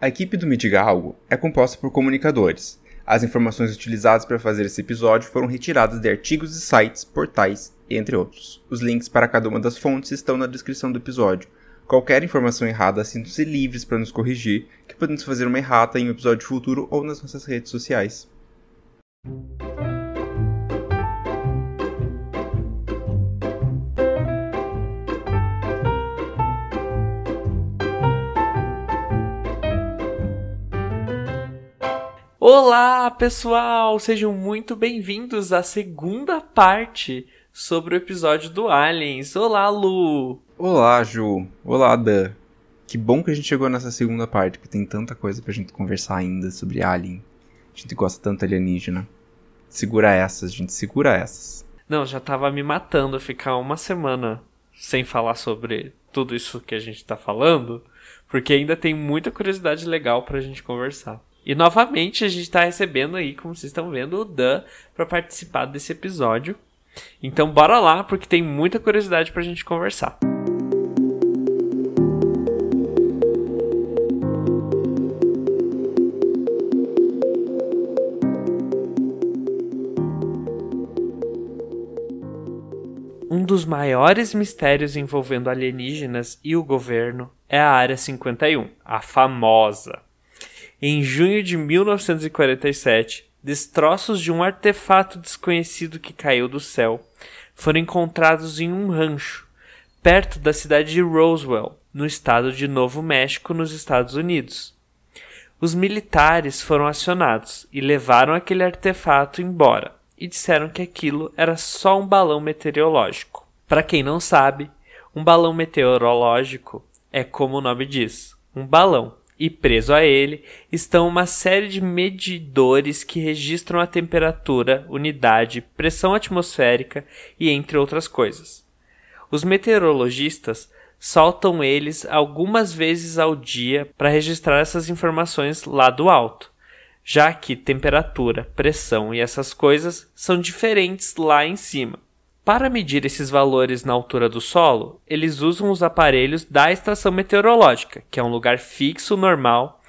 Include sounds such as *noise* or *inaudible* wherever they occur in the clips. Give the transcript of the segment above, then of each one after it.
A equipe do Me Algo é composta por comunicadores. As informações utilizadas para fazer esse episódio foram retiradas de artigos e sites, portais, entre outros. Os links para cada uma das fontes estão na descrição do episódio. Qualquer informação errada, sintam-se livres para nos corrigir, que podemos fazer uma errata em um episódio futuro ou nas nossas redes sociais. Olá, pessoal! Sejam muito bem-vindos à segunda parte sobre o episódio do Aliens. Olá, Lu! Olá, Ju! Olá, Dan! Que bom que a gente chegou nessa segunda parte, porque tem tanta coisa pra gente conversar ainda sobre Alien. A gente gosta tanto alienígena. Segura essas, gente, segura essas. Não, já tava me matando ficar uma semana sem falar sobre tudo isso que a gente tá falando, porque ainda tem muita curiosidade legal pra gente conversar. E novamente a gente está recebendo aí, como vocês estão vendo, o Dan para participar desse episódio. Então bora lá, porque tem muita curiosidade para a gente conversar. Um dos maiores mistérios envolvendo alienígenas e o governo é a Área 51, a famosa. Em junho de 1947, destroços de um artefato desconhecido que caiu do céu foram encontrados em um rancho, perto da cidade de Roswell, no estado de Novo México, nos Estados Unidos. Os militares foram acionados e levaram aquele artefato embora e disseram que aquilo era só um balão meteorológico. Para quem não sabe, um balão meteorológico é como o nome diz, um balão e preso a ele estão uma série de medidores que registram a temperatura, umidade, pressão atmosférica e entre outras coisas. Os meteorologistas soltam eles algumas vezes ao dia para registrar essas informações lá do alto, já que temperatura, pressão e essas coisas são diferentes lá em cima. Para medir esses valores na altura do solo, eles usam os aparelhos da estação meteorológica, que é um lugar fixo normal,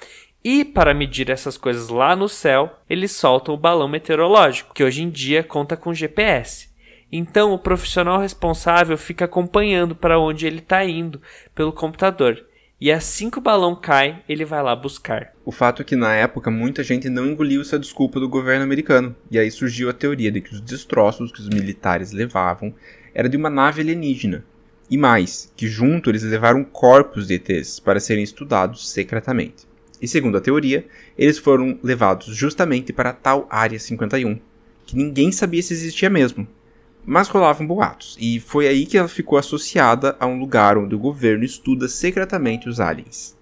e para medir essas coisas lá no céu, eles soltam o balão meteorológico, que hoje em dia conta com GPS. Então, o profissional responsável fica acompanhando para onde ele está indo pelo computador e assim que o balão cai, ele vai lá buscar. O fato é que na época muita gente não engoliu essa desculpa do governo americano, e aí surgiu a teoria de que os destroços que os militares levavam era de uma nave alienígena. E mais, que junto eles levaram corpos de ETs para serem estudados secretamente. E segundo a teoria, eles foram levados justamente para tal Área 51, que ninguém sabia se existia mesmo, mas rolavam boatos, e foi aí que ela ficou associada a um lugar onde o governo estuda secretamente os aliens.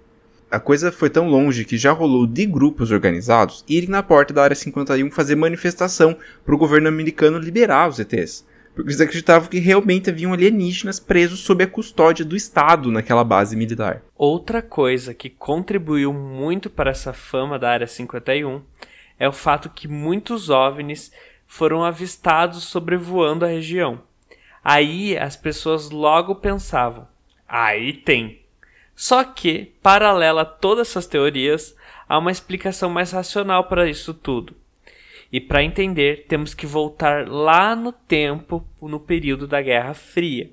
A coisa foi tão longe que já rolou de grupos organizados irem na porta da Área 51 fazer manifestação para o governo americano liberar os ETs, porque eles acreditavam que realmente haviam alienígenas presos sob a custódia do Estado naquela base militar. Outra coisa que contribuiu muito para essa fama da Área 51 é o fato que muitos OVNIs foram avistados sobrevoando a região. Aí as pessoas logo pensavam: aí tem. Só que, paralela a todas essas teorias, há uma explicação mais racional para isso tudo. E para entender, temos que voltar lá no tempo, no período da Guerra Fria.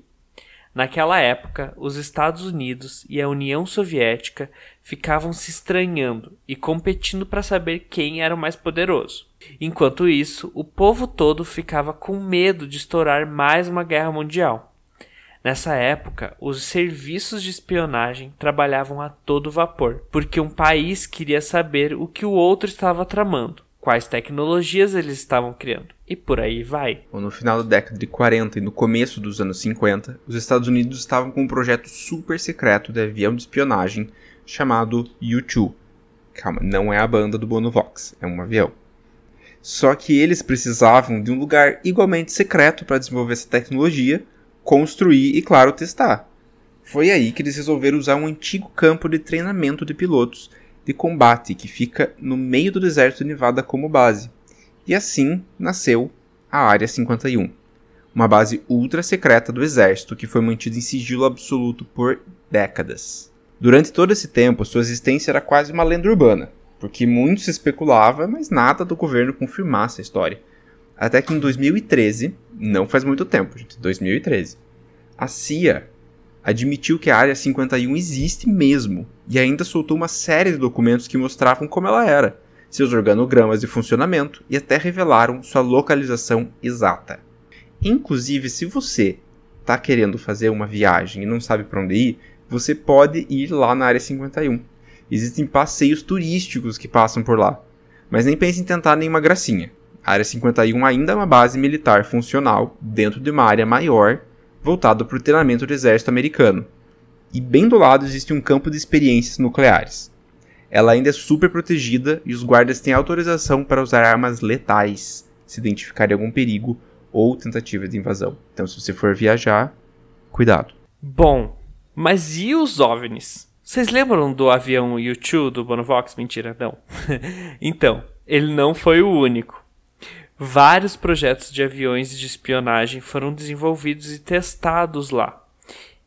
Naquela época, os Estados Unidos e a União Soviética ficavam se estranhando e competindo para saber quem era o mais poderoso. Enquanto isso, o povo todo ficava com medo de estourar mais uma guerra mundial. Nessa época, os serviços de espionagem trabalhavam a todo vapor, porque um país queria saber o que o outro estava tramando quais tecnologias eles estavam criando. E por aí vai. No final da década de 40 e no começo dos anos 50, os Estados Unidos estavam com um projeto super secreto de avião de espionagem chamado U-2. Calma, não é a banda do Bono Vox, é um avião. Só que eles precisavam de um lugar igualmente secreto para desenvolver essa tecnologia, construir e, claro, testar. Foi aí que eles resolveram usar um antigo campo de treinamento de pilotos de combate que fica no meio do deserto de Nevada como base. E assim nasceu a Área 51, uma base ultra secreta do exército que foi mantida em sigilo absoluto por décadas. Durante todo esse tempo, sua existência era quase uma lenda urbana, porque muito se especulava, mas nada do governo confirmasse a história. Até que em 2013, não faz muito tempo, gente, 2013, a CIA admitiu que a Área 51 existe mesmo e ainda soltou uma série de documentos que mostravam como ela era, seus organogramas de funcionamento e até revelaram sua localização exata. Inclusive, se você está querendo fazer uma viagem e não sabe para onde ir, você pode ir lá na Área 51. Existem passeios turísticos que passam por lá. Mas nem pense em tentar nenhuma gracinha. A Área 51 ainda é uma base militar funcional dentro de uma área maior voltada para o treinamento do exército americano. E bem do lado existe um campo de experiências nucleares. Ela ainda é super protegida e os guardas têm autorização para usar armas letais se identificarem algum perigo ou tentativa de invasão. Então, se você for viajar, cuidado. Bom, mas e os OVNIs? Vocês lembram do avião U-2 do Bonovox? Mentira, não. *laughs* então, ele não foi o único. Vários projetos de aviões de espionagem foram desenvolvidos e testados lá.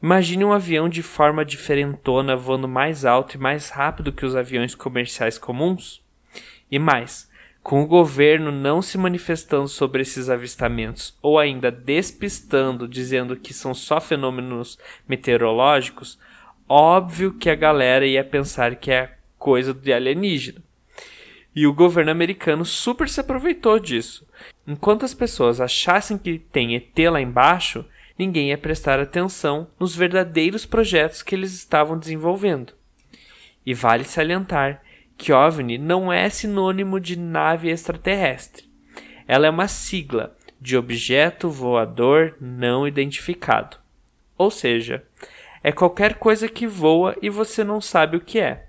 Imagine um avião de forma diferentona voando mais alto e mais rápido que os aviões comerciais comuns? E mais, com o governo não se manifestando sobre esses avistamentos ou ainda despistando, dizendo que são só fenômenos meteorológicos, óbvio que a galera ia pensar que é coisa de alienígena. E o governo americano super se aproveitou disso. Enquanto as pessoas achassem que tem ET lá embaixo, ninguém ia prestar atenção nos verdadeiros projetos que eles estavam desenvolvendo. E vale salientar que OVNI não é sinônimo de nave extraterrestre. Ela é uma sigla de objeto voador não identificado. Ou seja, é qualquer coisa que voa e você não sabe o que é.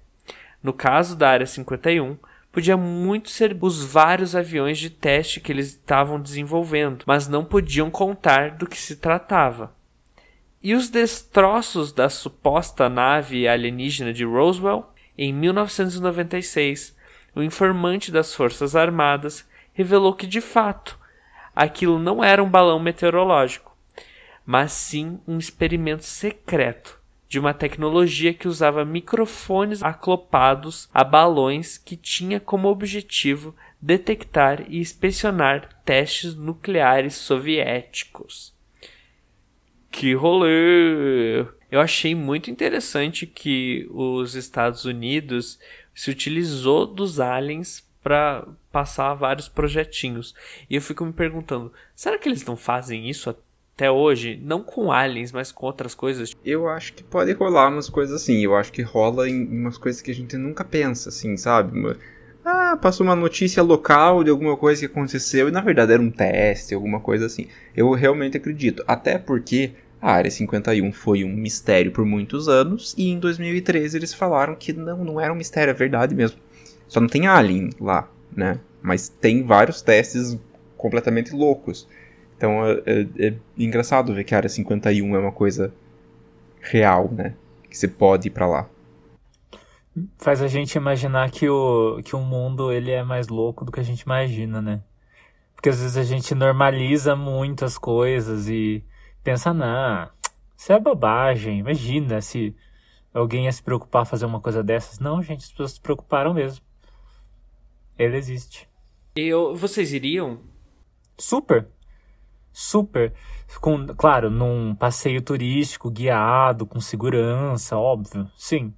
No caso da Área 51, podia muito ser os vários aviões de teste que eles estavam desenvolvendo, mas não podiam contar do que se tratava. E os destroços da suposta nave alienígena de Roswell em 1996, o informante das Forças Armadas revelou que, de fato, aquilo não era um balão meteorológico, mas sim um experimento secreto de uma tecnologia que usava microfones aclopados a balões que tinha como objetivo detectar e inspecionar testes nucleares soviéticos. Que rolê! Eu achei muito interessante que os Estados Unidos se utilizou dos aliens para passar vários projetinhos. E eu fico me perguntando, será que eles não fazem isso até hoje? Não com aliens, mas com outras coisas? Eu acho que pode rolar umas coisas assim. Eu acho que rola em umas coisas que a gente nunca pensa, assim, sabe? Ah, passou uma notícia local de alguma coisa que aconteceu e na verdade era um teste, alguma coisa assim. Eu realmente acredito. Até porque a Área 51 foi um mistério por muitos anos e em 2013 eles falaram que não, não era um mistério, é verdade mesmo. Só não tem alien lá, né? Mas tem vários testes completamente loucos. Então é, é, é engraçado ver que a Área 51 é uma coisa real, né? Que você pode ir para lá. Faz a gente imaginar que o, que o mundo ele é mais louco do que a gente imagina, né? Porque às vezes a gente normaliza muitas coisas e pensa, não, isso é bobagem. Imagina se alguém ia se preocupar fazer uma coisa dessas. Não, gente, as pessoas se preocuparam mesmo. Ele existe. E vocês iriam? Super. Super. Com, claro, num passeio turístico guiado, com segurança, óbvio. Sim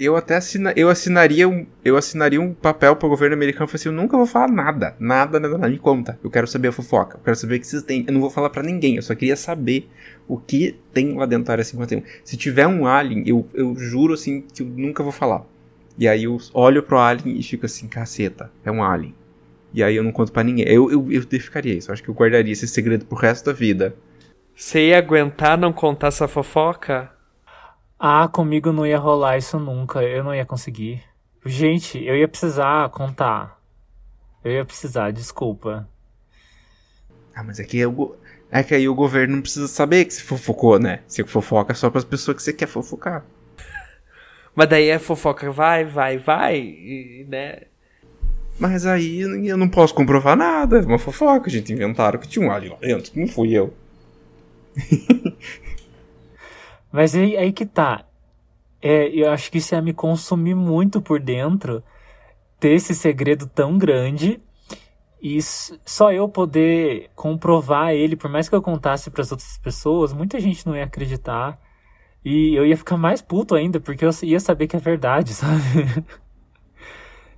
eu até assina, eu assinaria um, eu assinaria um papel pro governo americano e assim, eu nunca vou falar nada, nada, nada, nada, me conta. Eu quero saber a fofoca, eu quero saber o que vocês têm. Eu não vou falar para ninguém, eu só queria saber o que tem lá dentro da área 51. Se tiver um alien, eu, eu juro assim que eu nunca vou falar. E aí eu olho pro alien e fico assim, caceta, é um alien. E aí eu não conto para ninguém. Eu, eu, eu ficaria isso, eu acho que eu guardaria esse segredo pro resto da vida. Você ia aguentar não contar essa fofoca? Ah, comigo não ia rolar isso nunca. Eu não ia conseguir. Gente, eu ia precisar contar. Eu ia precisar, desculpa. Ah, mas é que, eu, é que aí o governo não precisa saber que você fofocou, né? Você fofoca só para as pessoas que você quer fofocar. *laughs* Mas daí a fofoca vai, vai, vai, e, né? Mas aí eu não posso comprovar nada. É uma fofoca, gente. Inventaram que tinha um alien lá dentro. Não fui eu. *laughs* Mas aí, aí que tá. É, eu acho que isso ia me consumir muito por dentro, ter esse segredo tão grande e só eu poder comprovar ele, por mais que eu contasse para as outras pessoas, muita gente não ia acreditar. E eu ia ficar mais puto ainda, porque eu ia saber que é verdade, *laughs* sabe?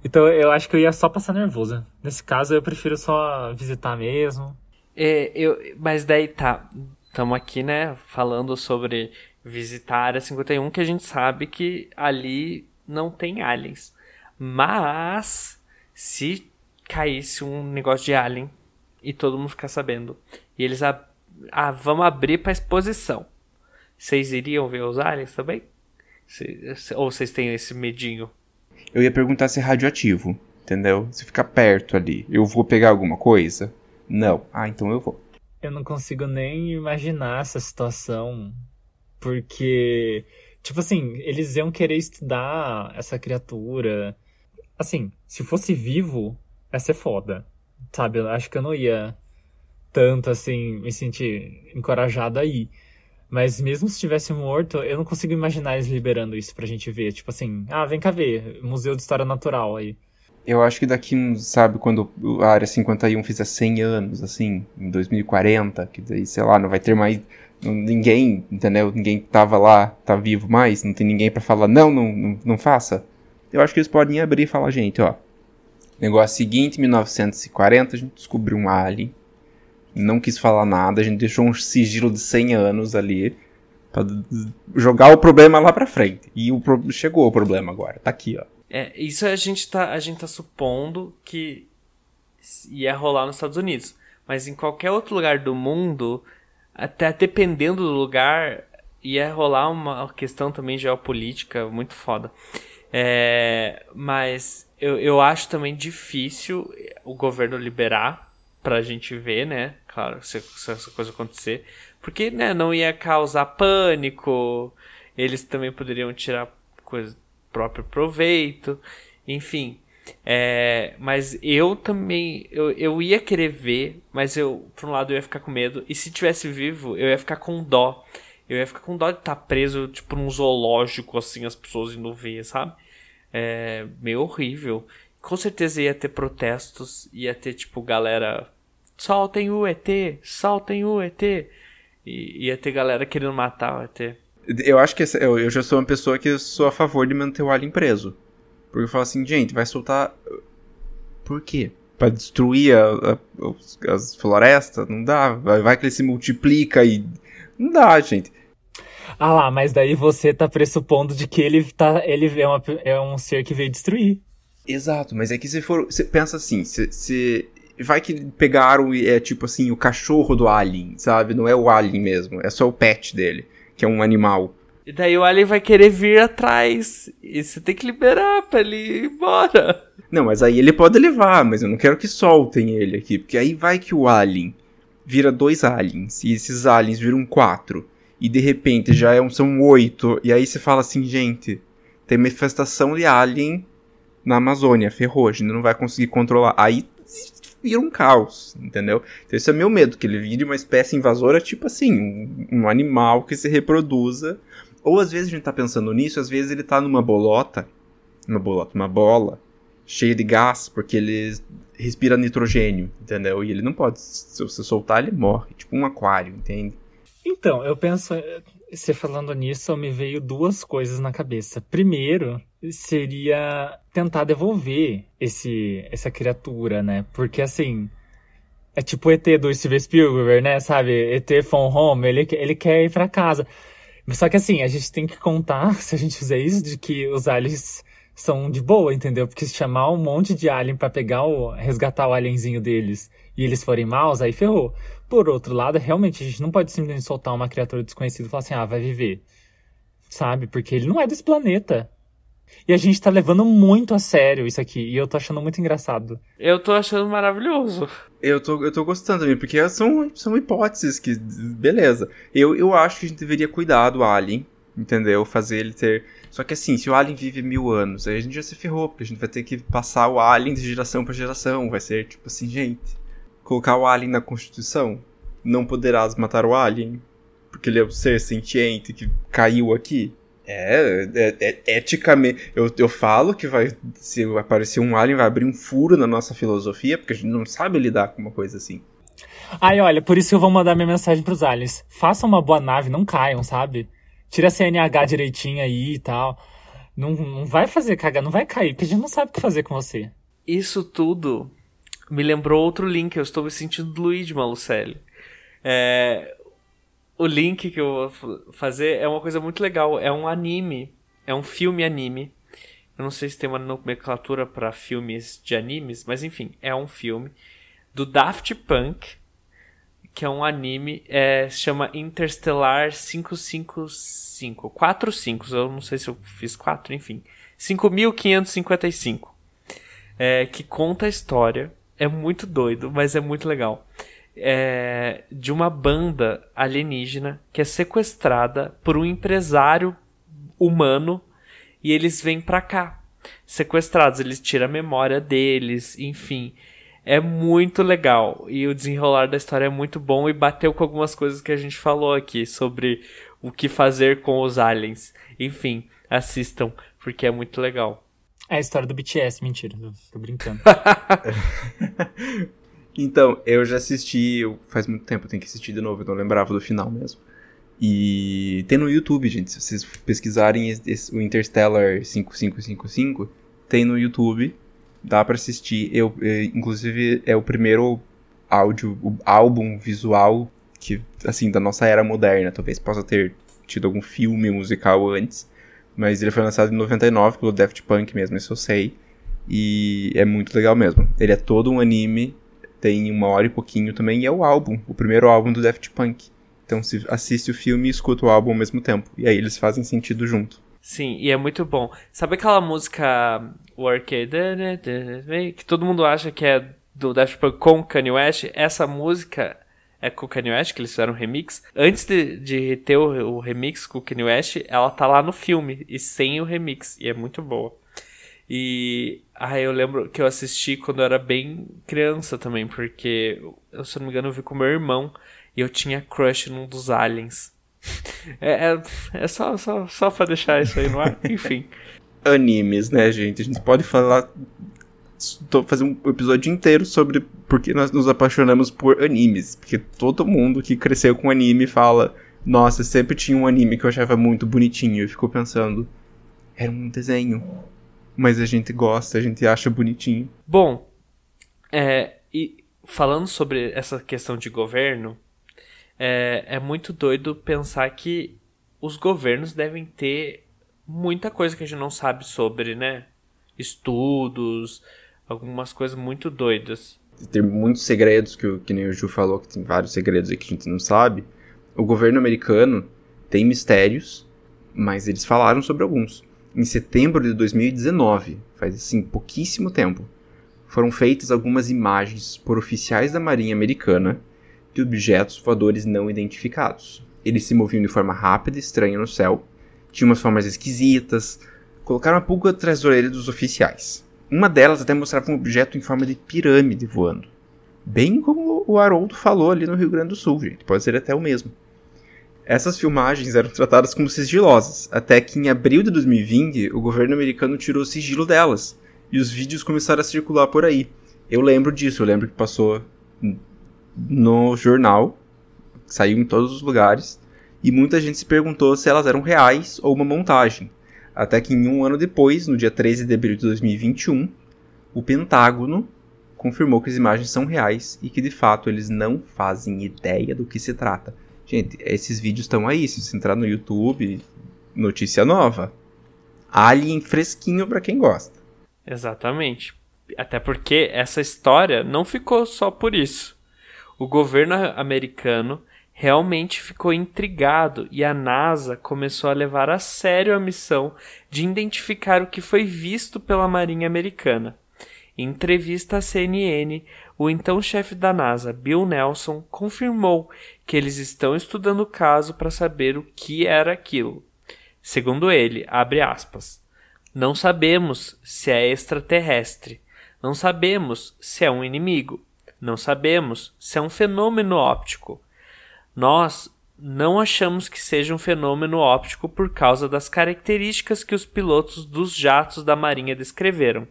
Então eu acho que eu ia só passar nervoso. Nesse caso, eu prefiro só visitar mesmo. É, eu, mas daí tá. Estamos aqui, né, falando sobre visitar a Área 51, que a gente sabe que ali não tem aliens. Mas, se caísse um negócio de alien e todo mundo ficar sabendo, e eles ab ah, vamos abrir para exposição vocês iriam ver os aliens também? ou vocês têm esse medinho? Eu ia perguntar se é radioativo, entendeu? Se ficar perto ali, eu vou pegar alguma coisa? Não. Ah, então eu vou. Eu não consigo nem imaginar essa situação, porque, tipo assim, eles iam querer estudar essa criatura. Assim, se fosse vivo, ia ser foda, sabe? Eu acho que eu não ia tanto, assim, me sentir encorajado aí. Mas mesmo se tivesse morto, eu não consigo imaginar eles liberando isso pra gente ver. Tipo assim, ah, vem cá ver, Museu de História Natural aí. Eu acho que daqui, sabe, quando a Área 51 fizer 100 anos, assim, em 2040, que daí, sei lá, não vai ter mais ninguém, entendeu? Ninguém tava lá, tá vivo mais, não tem ninguém para falar, não, não, não, não faça. Eu acho que eles podem abrir e falar, gente, ó, negócio seguinte, 1940, a gente descobriu um alien não quis falar nada, a gente deixou um sigilo de 100 anos ali para jogar o problema lá para frente. E o pro... chegou o problema agora, tá aqui, ó. É, isso a gente tá a gente tá supondo que ia rolar nos Estados Unidos, mas em qualquer outro lugar do mundo, até dependendo do lugar, ia rolar uma questão também geopolítica muito foda. É, mas eu, eu acho também difícil o governo liberar pra gente ver, né? Claro, se, se essa coisa acontecer. Porque, né, não ia causar pânico. Eles também poderiam tirar coisa próprio proveito. Enfim. É, mas eu também. Eu, eu ia querer ver, mas eu, por um lado, eu ia ficar com medo. E se tivesse vivo, eu ia ficar com dó. Eu ia ficar com dó de estar tá preso, tipo, num zoológico, assim, as pessoas indo ver, sabe? É meio horrível com certeza ia ter protestos, ia ter tipo galera soltem o ET, soltem o ET. E ia ter galera querendo matar o ET. Eu acho que eu, eu já sou uma pessoa que sou a favor de manter o alien preso. Porque eu falo assim, gente, vai soltar. Por quê? Pra destruir a, a, as florestas? Não dá. Vai, vai que ele se multiplica e. Não dá, gente. Ah lá, mas daí você tá pressupondo de que ele, tá, ele é, uma, é um ser que veio destruir. Exato, mas é que se for. Você pensa assim, se, se vai que pegaram e é tipo assim, o cachorro do alien, sabe? Não é o alien mesmo, é só o pet dele, que é um animal. E daí o alien vai querer vir atrás. E você tem que liberar pra ele ir embora. Não, mas aí ele pode levar, mas eu não quero que soltem ele aqui. Porque aí vai que o alien vira dois aliens. E esses aliens viram quatro. E de repente já é um, são oito. E aí você fala assim, gente, tem manifestação de alien na Amazônia, ferrou, a gente não vai conseguir controlar. Aí vira um caos, entendeu? Então esse é meu medo, que ele vire uma espécie invasora, tipo assim, um, um, animal que se reproduza. Ou às vezes a gente tá pensando nisso, às vezes ele tá numa bolota, uma bolota, uma bola, cheia de gás, porque ele respira nitrogênio, entendeu? E ele não pode, se você soltar, ele morre, tipo um aquário, entende? Então, eu penso, você falando nisso, me veio duas coisas na cabeça. Primeiro, seria tentar devolver esse essa criatura, né? Porque assim, é tipo o ET do Steven Spielberg, né? Sabe? ET from home, ele, ele quer ir para casa. Só que assim, a gente tem que contar, *laughs* se a gente fizer isso, de que os aliens são de boa, entendeu? Porque se chamar um monte de alien para pegar o resgatar o alienzinho deles e eles forem maus, aí ferrou. Por outro lado, realmente a gente não pode simplesmente soltar uma criatura desconhecida e falar assim: "Ah, vai viver". Sabe? Porque ele não é desse planeta. E a gente tá levando muito a sério isso aqui. E eu tô achando muito engraçado. Eu tô achando maravilhoso. Eu tô, eu tô gostando também, porque são, são hipóteses que. Beleza. Eu, eu acho que a gente deveria cuidar do Alien, entendeu? Fazer ele ter. Só que assim, se o Alien vive mil anos, aí a gente já se ferrou, porque a gente vai ter que passar o Alien de geração para geração. Vai ser tipo assim, gente. Colocar o Alien na Constituição. Não poderás matar o Alien. Porque ele é um ser sentiente que caiu aqui. É, é, é, eticamente. Eu, eu falo que vai. Se aparecer um alien, vai abrir um furo na nossa filosofia, porque a gente não sabe lidar com uma coisa assim. Ai, olha, por isso que eu vou mandar minha mensagem pros aliens. Façam uma boa nave, não caiam, sabe? Tira a CNH direitinho aí e tal. Não, não vai fazer cagar, não vai cair, porque a gente não sabe o que fazer com você. Isso tudo me lembrou outro link. Eu estou me sentindo Luigi Malucelli. É, o link que eu vou fazer é uma coisa muito legal. É um anime. É um filme anime. Eu não sei se tem uma nomenclatura para filmes de animes, mas enfim, é um filme do Daft Punk, que é um anime, é, se chama Interstellar 555. 45, eu não sei se eu fiz 4, enfim. 5555. É, que conta a história. É muito doido, mas é muito legal é, de uma banda alienígena que é sequestrada por um empresário humano e eles vêm pra cá. Sequestrados, eles tiram a memória deles, enfim. É muito legal. E o desenrolar da história é muito bom e bateu com algumas coisas que a gente falou aqui sobre o que fazer com os aliens. Enfim, assistam, porque é muito legal. É a história do BTS, mentira, tô brincando. *laughs* Então, eu já assisti, faz muito tempo, eu tenho que assistir de novo, eu não lembrava do final mesmo. E tem no YouTube, gente, se vocês pesquisarem o Interstellar 5555, tem no YouTube, dá para assistir. Eu, eu, inclusive, é o primeiro áudio, o álbum visual que, assim, da nossa era moderna. Talvez possa ter tido algum filme musical antes, mas ele foi lançado em 99 pelo Daft Punk mesmo, isso eu sei. E é muito legal mesmo. Ele é todo um anime tem uma hora e pouquinho também, e é o álbum, o primeiro álbum do Daft Punk. Então se assiste o filme e escuta o álbum ao mesmo tempo. E aí eles fazem sentido junto. Sim, e é muito bom. Sabe aquela música Work que todo mundo acha que é do Daft Punk com Kanye West? Essa música é com o Kanye West, que eles fizeram um remix. Antes de, de ter o, o remix com o Kanye West, ela tá lá no filme, e sem o remix, e é muito boa. E ah, eu lembro que eu assisti quando eu era bem criança também, porque eu, se não me engano, eu vi com meu irmão e eu tinha crush num dos aliens. *laughs* É, é, é só, só, só pra deixar isso aí no ar, *laughs* enfim. Animes, né, gente? A gente pode falar. Tô fazer um episódio inteiro sobre porque nós nos apaixonamos por animes. Porque todo mundo que cresceu com anime fala: Nossa, sempre tinha um anime que eu achava muito bonitinho. E ficou pensando: Era um desenho mas a gente gosta, a gente acha bonitinho. Bom, é, e falando sobre essa questão de governo, é, é muito doido pensar que os governos devem ter muita coisa que a gente não sabe sobre, né? Estudos, algumas coisas muito doidas. Tem muitos segredos que, que nem o Ju falou, que tem vários segredos aí que a gente não sabe. O governo americano tem mistérios, mas eles falaram sobre alguns em setembro de 2019, faz assim pouquíssimo tempo, foram feitas algumas imagens por oficiais da Marinha Americana de objetos voadores não identificados. Eles se moviam de forma rápida e estranha no céu, tinham umas formas esquisitas, colocaram a pulga atrás da orelha dos oficiais. Uma delas até mostrava um objeto em forma de pirâmide voando. Bem como o Haroldo falou ali no Rio Grande do Sul, gente. Pode ser até o mesmo. Essas filmagens eram tratadas como sigilosas, até que em abril de 2020 o governo americano tirou o sigilo delas e os vídeos começaram a circular por aí. Eu lembro disso, eu lembro que passou no jornal, saiu em todos os lugares, e muita gente se perguntou se elas eram reais ou uma montagem. Até que em um ano depois, no dia 13 de abril de 2021, o Pentágono confirmou que as imagens são reais e que de fato eles não fazem ideia do que se trata. Gente, esses vídeos estão aí. Se você entrar no YouTube, notícia nova. Alien fresquinho para quem gosta. Exatamente. Até porque essa história não ficou só por isso. O governo americano realmente ficou intrigado e a NASA começou a levar a sério a missão de identificar o que foi visto pela Marinha Americana. Em entrevista à CNN, o então chefe da NASA, Bill Nelson, confirmou que eles estão estudando o caso para saber o que era aquilo. Segundo ele, abre aspas, não sabemos se é extraterrestre, não sabemos se é um inimigo, não sabemos se é um fenômeno óptico. Nós não achamos que seja um fenômeno óptico por causa das características que os pilotos dos jatos da Marinha descreveram.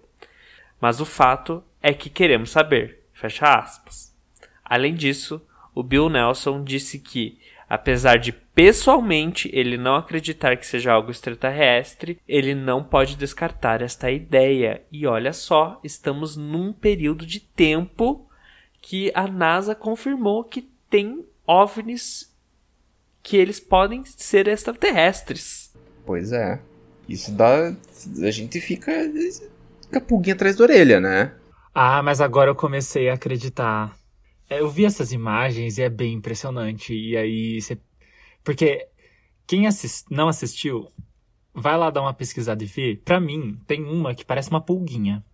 Mas o fato é que queremos saber. Fecha aspas. Além disso, o Bill Nelson disse que, apesar de pessoalmente ele não acreditar que seja algo extraterrestre, ele não pode descartar esta ideia. E olha só, estamos num período de tempo que a NASA confirmou que tem OVNIs que eles podem ser extraterrestres. Pois é. Isso dá. A gente fica. Fica a pulguinha atrás da orelha, né? Ah, mas agora eu comecei a acreditar. É, eu vi essas imagens e é bem impressionante. E aí você. Porque quem assist... não assistiu, vai lá dar uma pesquisada e vê. Pra mim, tem uma que parece uma pulguinha.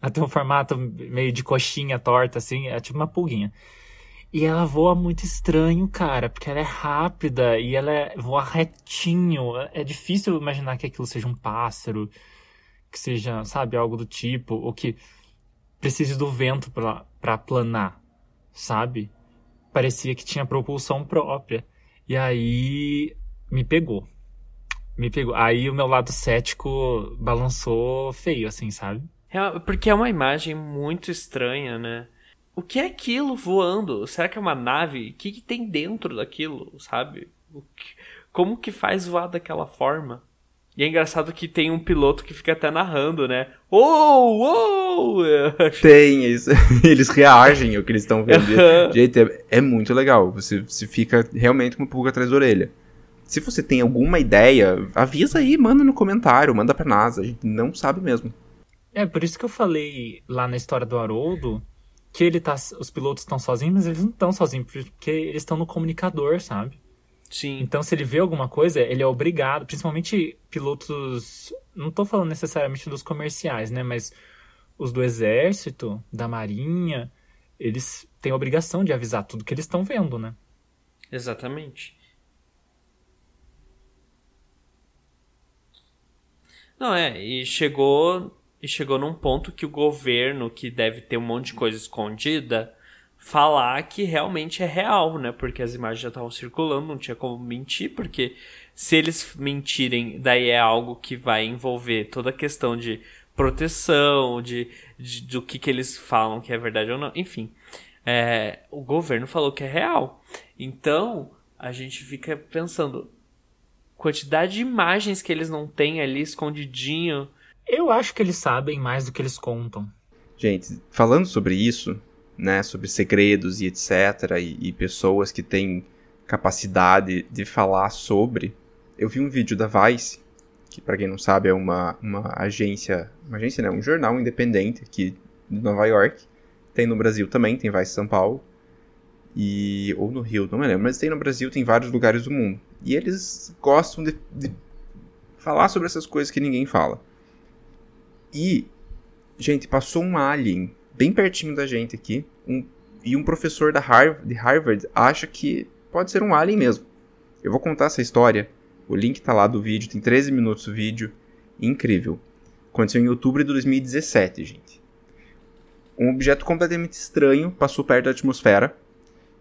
Ela tem um formato meio de coxinha torta, assim, é tipo uma pulguinha. E ela voa muito estranho, cara, porque ela é rápida e ela é, voa retinho. É difícil imaginar que aquilo seja um pássaro, que seja, sabe, algo do tipo, ou que precise do vento para planar, sabe? Parecia que tinha propulsão própria. E aí me pegou. Me pegou. Aí o meu lado cético balançou feio, assim, sabe? É, porque é uma imagem muito estranha, né? o que é aquilo voando? Será que é uma nave? O que, que tem dentro daquilo, sabe? Que, como que faz voar daquela forma? E é engraçado que tem um piloto que fica até narrando, né? Uou, uou! *laughs* Tem, isso. *laughs* eles reagem ao que eles estão vendo. Gente, é, é, muito legal. Você, você fica realmente com uma pulga atrás da orelha. Se você tem alguma ideia, avisa aí, manda no comentário, manda pra NASA. A gente não sabe mesmo. É, por isso que eu falei lá na história do Haroldo que ele tá, os pilotos estão sozinhos, mas eles não estão sozinhos, porque eles estão no comunicador, sabe? Sim. Então, se ele vê alguma coisa, ele é obrigado, principalmente pilotos, não estou falando necessariamente dos comerciais, né, mas os do exército, da marinha, eles têm a obrigação de avisar tudo que eles estão vendo, né? Exatamente. Não, é, e chegou e chegou num ponto que o governo, que deve ter um monte de coisa escondida, falar que realmente é real, né? Porque as imagens já estavam circulando, não tinha como mentir, porque se eles mentirem, daí é algo que vai envolver toda a questão de proteção, de, de do que, que eles falam que é verdade ou não, enfim. É, o governo falou que é real. Então, a gente fica pensando, quantidade de imagens que eles não têm ali escondidinho eu acho que eles sabem mais do que eles contam. Gente, falando sobre isso, né, sobre segredos e etc, e, e pessoas que têm capacidade de falar sobre, eu vi um vídeo da Vice, que para quem não sabe é uma, uma agência, uma agência não, um jornal independente aqui de Nova York, tem no Brasil também, tem Vice São Paulo, e ou no Rio, não me lembro, mas tem no Brasil, tem vários lugares do mundo. E eles gostam de, de falar sobre essas coisas que ninguém fala. E, gente, passou um alien bem pertinho da gente aqui. Um, e um professor da Harvard, de Harvard acha que pode ser um alien mesmo. Eu vou contar essa história. O link tá lá do vídeo, tem 13 minutos o vídeo. Incrível. Aconteceu em outubro de 2017, gente. Um objeto completamente estranho passou perto da atmosfera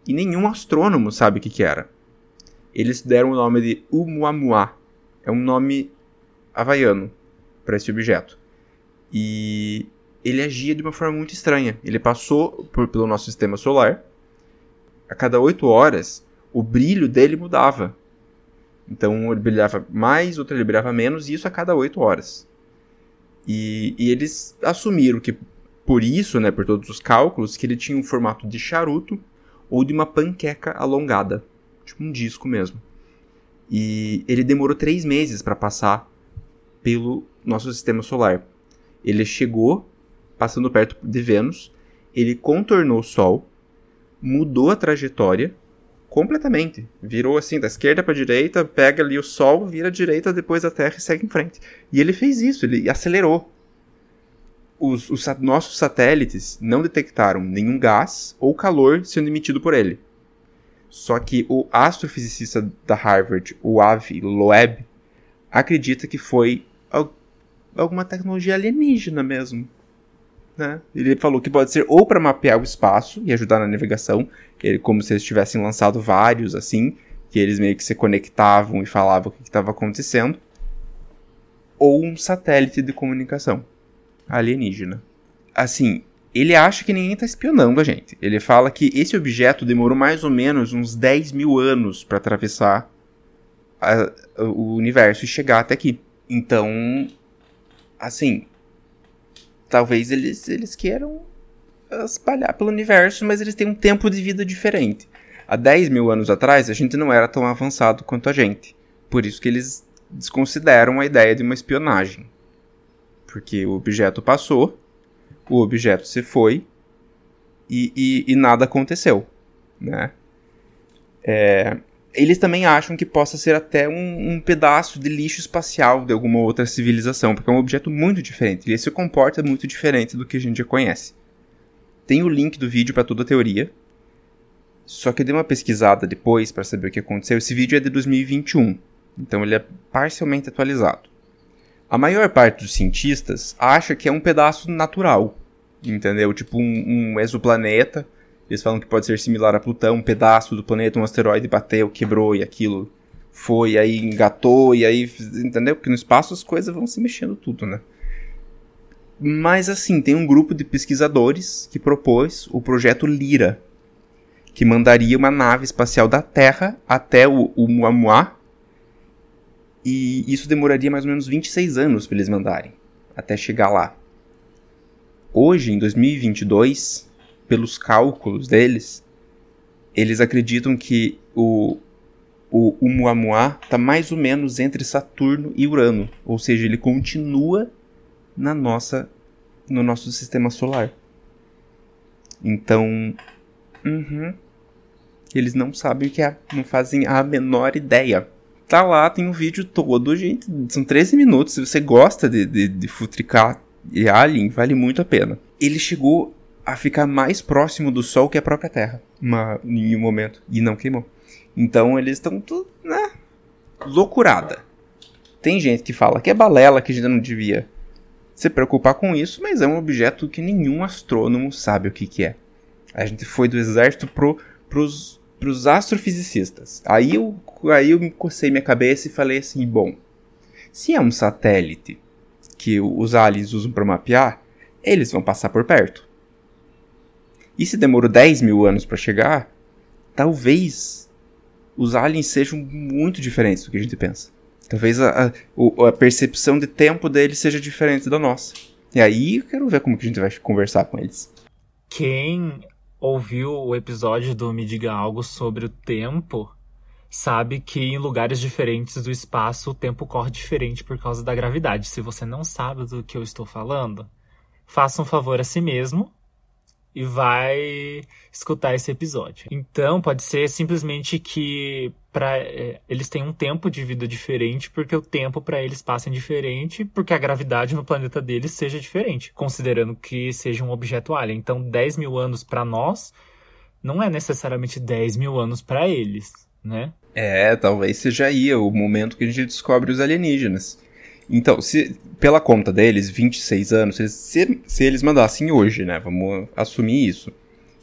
e nenhum astrônomo sabe o que, que era. Eles deram o nome de Oumuamua. É um nome havaiano para esse objeto. E ele agia de uma forma muito estranha. Ele passou por, pelo nosso sistema solar. A cada 8 horas, o brilho dele mudava. Então ele brilhava mais, outro ele brilhava menos, e isso a cada 8 horas. E, e, eles assumiram que, por isso, né, por todos os cálculos, que ele tinha um formato de charuto ou de uma panqueca alongada. Tipo um disco mesmo. E ele demorou 3 meses para passar pelo nosso sistema solar. Ele chegou passando perto de Vênus, ele contornou o Sol, mudou a trajetória completamente. Virou assim, da esquerda para a direita, pega ali o Sol, vira à direita, depois a Terra e segue em frente. E ele fez isso, ele acelerou. Os, os nossos satélites não detectaram nenhum gás ou calor sendo emitido por ele. Só que o astrofisicista da Harvard, o Avi Loeb, acredita que foi alguma tecnologia alienígena mesmo. Né? Ele falou que pode ser ou para mapear o espaço e ajudar na navegação, ele, como se eles tivessem lançado vários assim, que eles meio que se conectavam e falavam o que estava acontecendo, ou um satélite de comunicação alienígena. Assim, ele acha que ninguém está espionando a gente. Ele fala que esse objeto demorou mais ou menos uns 10 mil anos para atravessar a, o universo e chegar até aqui. Então, assim, talvez eles, eles queiram espalhar pelo universo, mas eles têm um tempo de vida diferente. Há 10 mil anos atrás, a gente não era tão avançado quanto a gente. Por isso que eles desconsideram a ideia de uma espionagem. Porque o objeto passou, o objeto se foi e, e, e nada aconteceu, né? É, eles também acham que possa ser até um, um, pedaço de lixo espacial de alguma outra civilização, porque é um objeto muito diferente. Ele se comporta muito diferente do que a gente já conhece. Tem o link do vídeo para toda a teoria. Só que eu dei uma pesquisada depois para saber o que aconteceu. Esse vídeo é de 2021, então ele é parcialmente atualizado. A maior parte dos cientistas acha que é um pedaço natural, entendeu? Tipo um, um exoplaneta eles falam que pode ser similar a Plutão, um pedaço do planeta, um asteroide bateu, quebrou e aquilo foi, aí engatou, e aí. Entendeu? Porque no espaço as coisas vão se mexendo tudo, né? Mas assim, tem um grupo de pesquisadores que propôs o projeto Lira, que mandaria uma nave espacial da Terra até o, o Muamua. E isso demoraria mais ou menos 26 anos para eles mandarem, até chegar lá. Hoje, em 2022, pelos cálculos deles, eles acreditam que o, o, o Muamua está mais ou menos entre Saturno e Urano, ou seja, ele continua na nossa no nosso sistema solar. Então, uhum, eles não sabem o que é, não fazem a menor ideia. Tá lá, tem um vídeo todo, gente, são 13 minutos. Se você gosta de, de, de futricar e Alien, vale muito a pena. Ele chegou a ficar mais próximo do Sol que a própria Terra uma, em um momento. E não queimou. Então eles estão tudo, né? Loucurada. Tem gente que fala que é balela, que a gente não devia se preocupar com isso, mas é um objeto que nenhum astrônomo sabe o que, que é. A gente foi do exército pro, pros, pros astrofisicistas. Aí eu, aí eu cocei minha cabeça e falei assim: bom, se é um satélite que os aliens usam para mapear, eles vão passar por perto. E se demorou 10 mil anos para chegar, talvez os aliens sejam muito diferentes do que a gente pensa. Talvez a, a, a percepção de tempo deles seja diferente da nossa. E aí eu quero ver como que a gente vai conversar com eles. Quem ouviu o episódio do Me Diga Algo sobre o tempo sabe que em lugares diferentes do espaço o tempo corre diferente por causa da gravidade. Se você não sabe do que eu estou falando, faça um favor a si mesmo e vai escutar esse episódio. Então, pode ser simplesmente que para é, eles têm um tempo de vida diferente, porque o tempo para eles passa diferente, porque a gravidade no planeta deles seja diferente, considerando que seja um objeto alien. Então, 10 mil anos para nós não é necessariamente 10 mil anos para eles, né? É, talvez seja aí o momento que a gente descobre os alienígenas. Então, se pela conta deles, 26 anos, se, se eles mandassem hoje, né? Vamos assumir isso.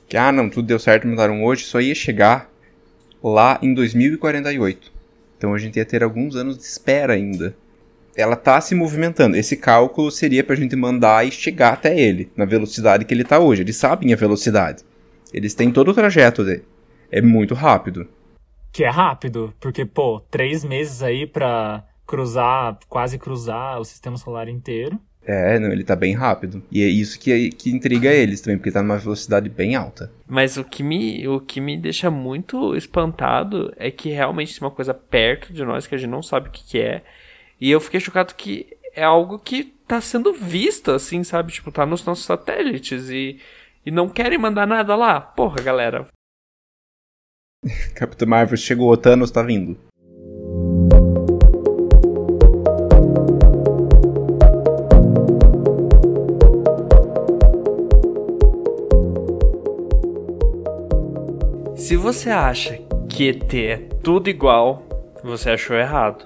Que, ah, não, tudo deu certo, mandaram hoje, só ia chegar lá em 2048. Então a gente ia ter alguns anos de espera ainda. Ela tá se movimentando. Esse cálculo seria pra gente mandar e chegar até ele, na velocidade que ele tá hoje. Eles sabem a velocidade. Eles têm todo o trajeto dele. É muito rápido. Que é rápido, porque, pô, três meses aí pra cruzar, quase cruzar o sistema solar inteiro. É, não, ele tá bem rápido. E é isso que, que intriga eles também, porque tá numa velocidade bem alta. Mas o que, me, o que me deixa muito espantado é que realmente tem uma coisa perto de nós que a gente não sabe o que, que é. E eu fiquei chocado que é algo que tá sendo visto, assim, sabe? Tipo, tá nos nossos satélites e, e não querem mandar nada lá. Porra, galera. *laughs* Capitão Marvel chegou, Thanos tá vindo. Se você acha que ET é tudo igual, você achou errado.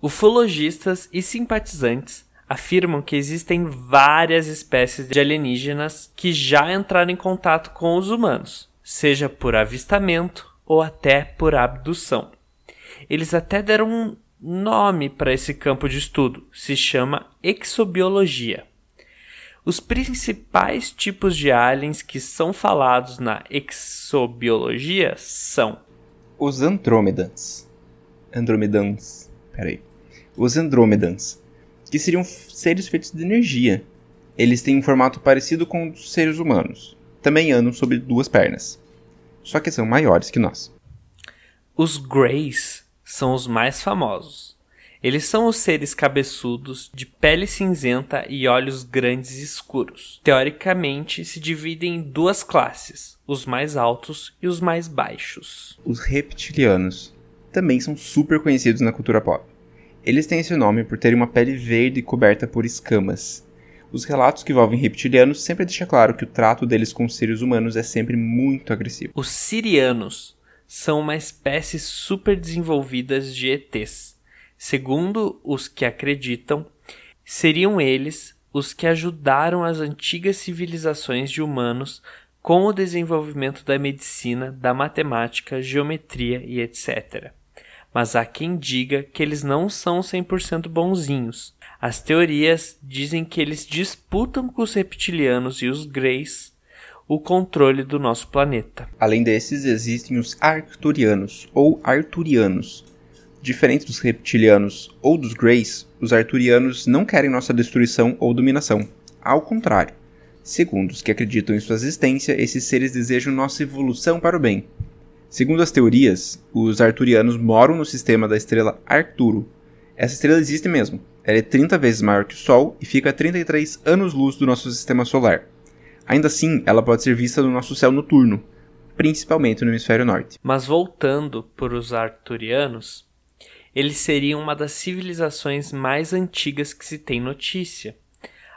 Ufologistas e simpatizantes afirmam que existem várias espécies de alienígenas que já entraram em contato com os humanos, seja por avistamento ou até por abdução. Eles até deram um nome para esse campo de estudo, se chama exobiologia. Os principais tipos de aliens que são falados na exobiologia são os Andrômedans. Andromedans. Peraí. Os Andrômedans, que seriam seres feitos de energia. Eles têm um formato parecido com os seres humanos. Também andam sobre duas pernas. Só que são maiores que nós. Os Greys são os mais famosos. Eles são os seres cabeçudos, de pele cinzenta e olhos grandes e escuros. Teoricamente, se dividem em duas classes: os mais altos e os mais baixos. Os reptilianos também são super conhecidos na cultura pop. Eles têm esse nome por terem uma pele verde coberta por escamas. Os relatos que envolvem reptilianos sempre deixam claro que o trato deles com os seres humanos é sempre muito agressivo. Os sirianos são uma espécie super desenvolvida de ETs. Segundo os que acreditam, seriam eles os que ajudaram as antigas civilizações de humanos com o desenvolvimento da medicina, da matemática, geometria e etc. Mas há quem diga que eles não são 100% bonzinhos. As teorias dizem que eles disputam com os reptilianos e os greys o controle do nosso planeta. Além desses, existem os arcturianos ou arturianos. Diferente dos reptilianos ou dos greys, os arturianos não querem nossa destruição ou dominação. Ao contrário, segundo os que acreditam em sua existência, esses seres desejam nossa evolução para o bem. Segundo as teorias, os arturianos moram no sistema da estrela Arcturo. Essa estrela existe mesmo. Ela é 30 vezes maior que o Sol e fica a 33 anos-luz do nosso sistema solar. Ainda assim, ela pode ser vista no nosso céu noturno, principalmente no hemisfério norte. Mas voltando para os arcturianos, eles seriam uma das civilizações mais antigas que se tem notícia,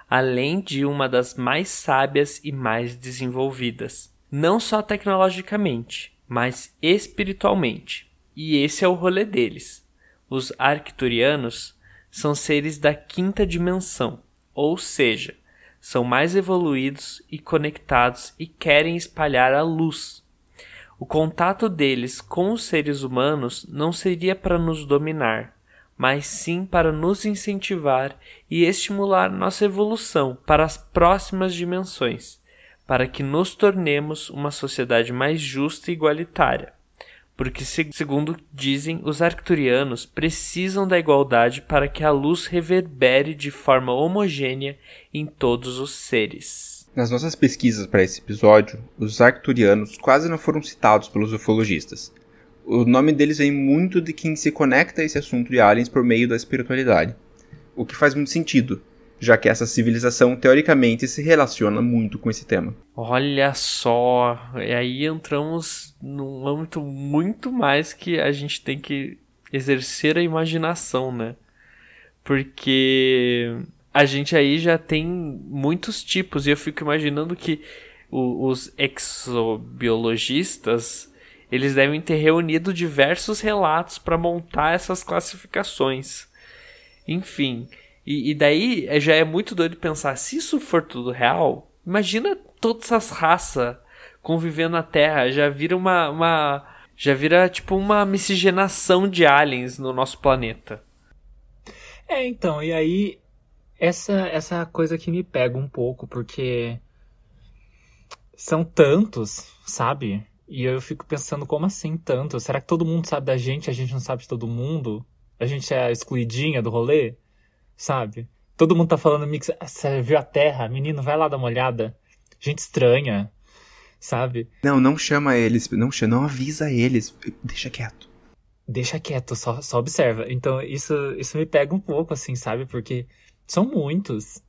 além de uma das mais sábias e mais desenvolvidas, não só tecnologicamente, mas espiritualmente. E esse é o rolê deles. Os arcturianos são seres da quinta dimensão, ou seja, são mais evoluídos e conectados e querem espalhar a luz. O contato deles com os seres humanos não seria para nos dominar, mas sim para nos incentivar e estimular nossa evolução para as próximas dimensões, para que nos tornemos uma sociedade mais justa e igualitária porque, segundo dizem, os arcturianos precisam da igualdade para que a luz reverbere de forma homogênea em todos os seres. Nas nossas pesquisas para esse episódio, os arcturianos quase não foram citados pelos ufologistas. O nome deles vem muito de quem se conecta a esse assunto de aliens por meio da espiritualidade, o que faz muito sentido, já que essa civilização teoricamente se relaciona muito com esse tema. Olha só, e aí entramos num âmbito muito mais que a gente tem que exercer a imaginação, né? Porque a gente aí já tem muitos tipos, e eu fico imaginando que o, os exobiologistas eles devem ter reunido diversos relatos para montar essas classificações. Enfim, e, e daí é, já é muito doido pensar, se isso for tudo real, imagina todas essas raças convivendo na Terra, já vira uma, uma já vira tipo uma miscigenação de aliens no nosso planeta. É, então, e aí essa essa coisa que me pega um pouco, porque são tantos, sabe? E eu fico pensando, como assim tantos? Será que todo mundo sabe da gente, a gente não sabe de todo mundo? A gente é a excluidinha do rolê? sabe? Todo mundo tá falando, Mix, você viu a Terra? Menino, vai lá dar uma olhada. Gente estranha, sabe? Não, não chama eles, não, não avisa eles, deixa quieto. Deixa quieto, só, só observa. Então, isso, isso me pega um pouco, assim, sabe? Porque são muitos.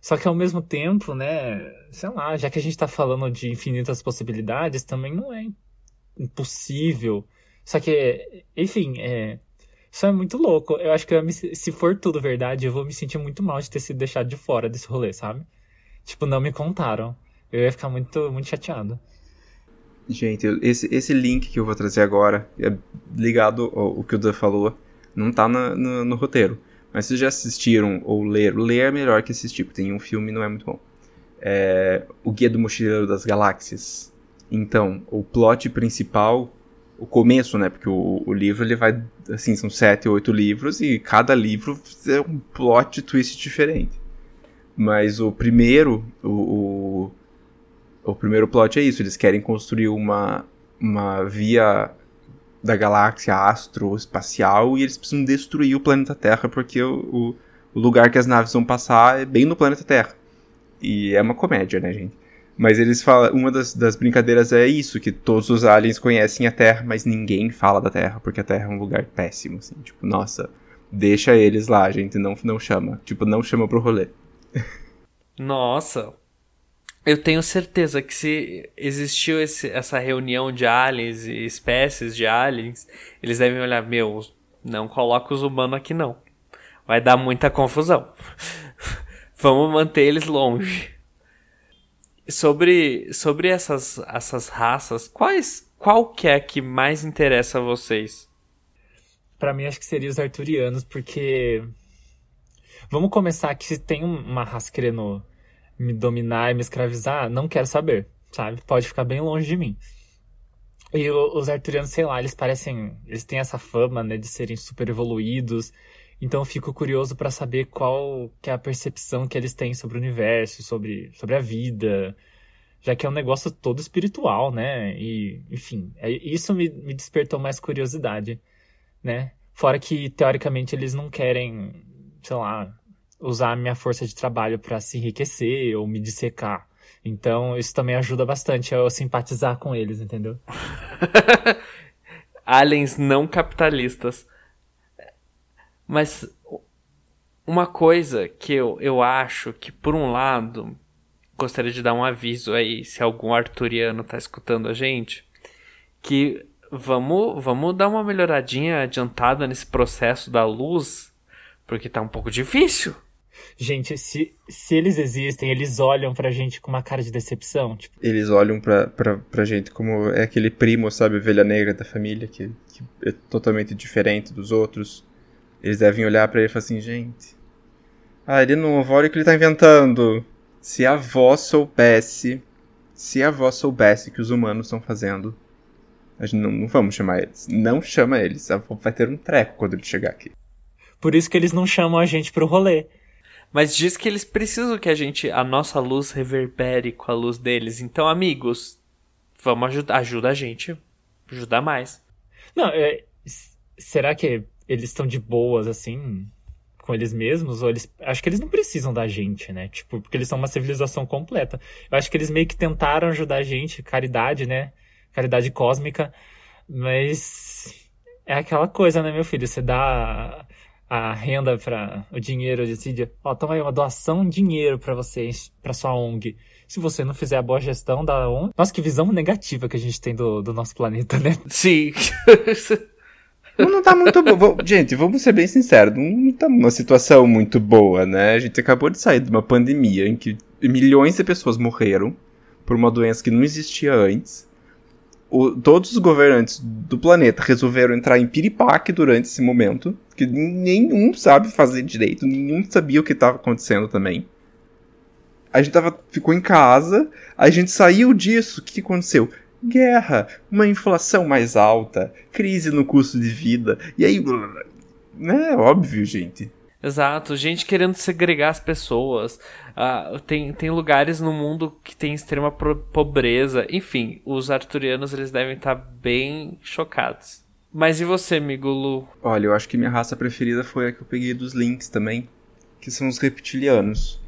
Só que ao mesmo tempo, né, sei lá, já que a gente tá falando de infinitas possibilidades, também não é impossível. Só que, enfim, é, isso é muito louco. Eu acho que me, se for tudo verdade, eu vou me sentir muito mal de ter sido deixado de fora desse rolê, sabe? Tipo, não me contaram. Eu ia ficar muito, muito chateado. Gente, esse, esse link que eu vou trazer agora, é ligado ao, ao que o Dan falou, não tá na, no, no, roteiro. Mas vocês já assistiram ou leram? Ler é melhor que assistir, porque tem um filme não é muito bom. É, o Guia do Mochileiro das Galáxias. Então, o plot principal o começo, né? Porque o, o livro ele vai, assim, são sete, oito livros e cada livro é um plot twist diferente. Mas o primeiro, o, o, o primeiro plot é isso, eles querem construir uma, uma via da galáxia astro-espacial e eles precisam destruir o planeta Terra porque o, o, lugar que as naves vão passar é bem no planeta Terra. E é uma comédia, né, gente? Mas eles falam, uma das, das brincadeiras é isso, que todos os aliens conhecem a Terra, mas ninguém fala da Terra, porque a Terra é um lugar péssimo, assim. Tipo, nossa, deixa eles lá, gente, não, não chama. Tipo, não chama pro rolê. Nossa, eu tenho certeza que se existiu esse, essa reunião de aliens e espécies de aliens, eles devem olhar, meu, não coloca os humanos aqui não. Vai dar muita confusão. *laughs* Vamos manter eles longe. Sobre, sobre essas, essas raças, quais, qual que é que mais interessa a vocês? Para mim, acho que seria os arturianos, porque. Vamos começar que se tem uma raça querendo me dominar e me escravizar, não quero saber, sabe? Pode ficar bem longe de mim. E os arturianos, sei lá, eles parecem. Eles têm essa fama, né, de serem super evoluídos. Então eu fico curioso para saber qual que é a percepção que eles têm sobre o universo, sobre, sobre a vida, já que é um negócio todo espiritual, né? E, enfim, é, isso me, me despertou mais curiosidade, né? Fora que, teoricamente, eles não querem, sei lá, usar a minha força de trabalho para se enriquecer ou me dissecar. Então, isso também ajuda bastante eu simpatizar com eles, entendeu? *laughs* Aliens não capitalistas. Mas uma coisa que eu, eu acho que, por um lado, gostaria de dar um aviso aí, se algum arturiano tá escutando a gente, que vamos, vamos dar uma melhoradinha adiantada nesse processo da luz, porque tá um pouco difícil. Gente, se, se eles existem, eles olham pra gente com uma cara de decepção. Tipo... Eles olham pra, pra, pra gente como é aquele primo, sabe, ovelha negra da família, que, que é totalmente diferente dos outros. Eles devem olhar para ele e falar assim, gente. Ah, ele novo, olha o que ele tá inventando. Se a avó soubesse. Se a avó soubesse que os humanos estão fazendo. A gente não, não vamos chamar eles. Não chama eles. A avó vai ter um treco quando ele chegar aqui. Por isso que eles não chamam a gente pro rolê. Mas diz que eles precisam que a gente, a nossa luz reverbere com a luz deles. Então, amigos, vamos ajudar, ajuda a gente, ajuda mais. Não, é, será que eles estão de boas, assim, com eles mesmos, ou eles. Acho que eles não precisam da gente, né? Tipo, porque eles são uma civilização completa. Eu acho que eles meio que tentaram ajudar a gente, caridade, né? Caridade cósmica, mas. É aquela coisa, né, meu filho? Você dá a renda para o dinheiro, decide, ó, toma aí uma doação em dinheiro para vocês, para sua ONG. Se você não fizer a boa gestão da ONG, nossa, que visão negativa que a gente tem do, do nosso planeta, né? Sim. *laughs* Não tá muito bom. Gente, vamos ser bem sinceros, não tá numa situação muito boa, né? A gente acabou de sair de uma pandemia em que milhões de pessoas morreram por uma doença que não existia antes. O, todos os governantes do planeta resolveram entrar em piripaque durante esse momento, que nenhum sabe fazer direito, nenhum sabia o que estava acontecendo também. A gente tava, ficou em casa, a gente saiu disso, o que aconteceu? guerra, uma inflação mais alta, crise no custo de vida, e aí. É óbvio, gente. Exato, gente querendo segregar as pessoas. Uh, tem, tem lugares no mundo que tem extrema pobreza. Enfim, os arturianos eles devem estar bem chocados. Mas e você, Migulu? Olha, eu acho que minha raça preferida foi a que eu peguei dos links também, que são os reptilianos.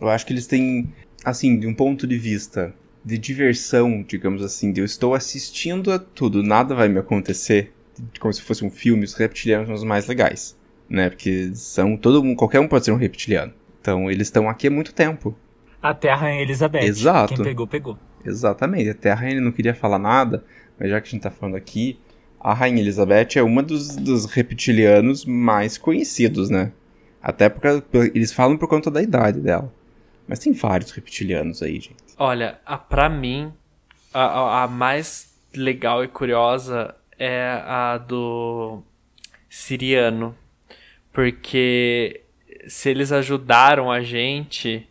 Eu acho que eles têm, assim, de um ponto de vista de diversão, digamos assim, de eu estou assistindo a tudo, nada vai me acontecer, como se fosse um filme, os reptilianos são os mais legais, né? Porque são todo mundo, qualquer um pode ser um reptiliano. Então eles estão aqui há muito tempo. A Terra é Elizabeth. Exato. Quem pegou, pegou. Exatamente. A Terra ele não queria falar nada, mas já que a gente tá falando aqui, a Rainha Elizabeth é uma dos, dos reptilianos mais conhecidos, né? Até porque eles falam por conta da idade dela. Mas tem vários reptilianos aí, gente. Olha, a, pra mim, a, a mais legal e curiosa é a do Siriano. Porque se eles ajudaram a gente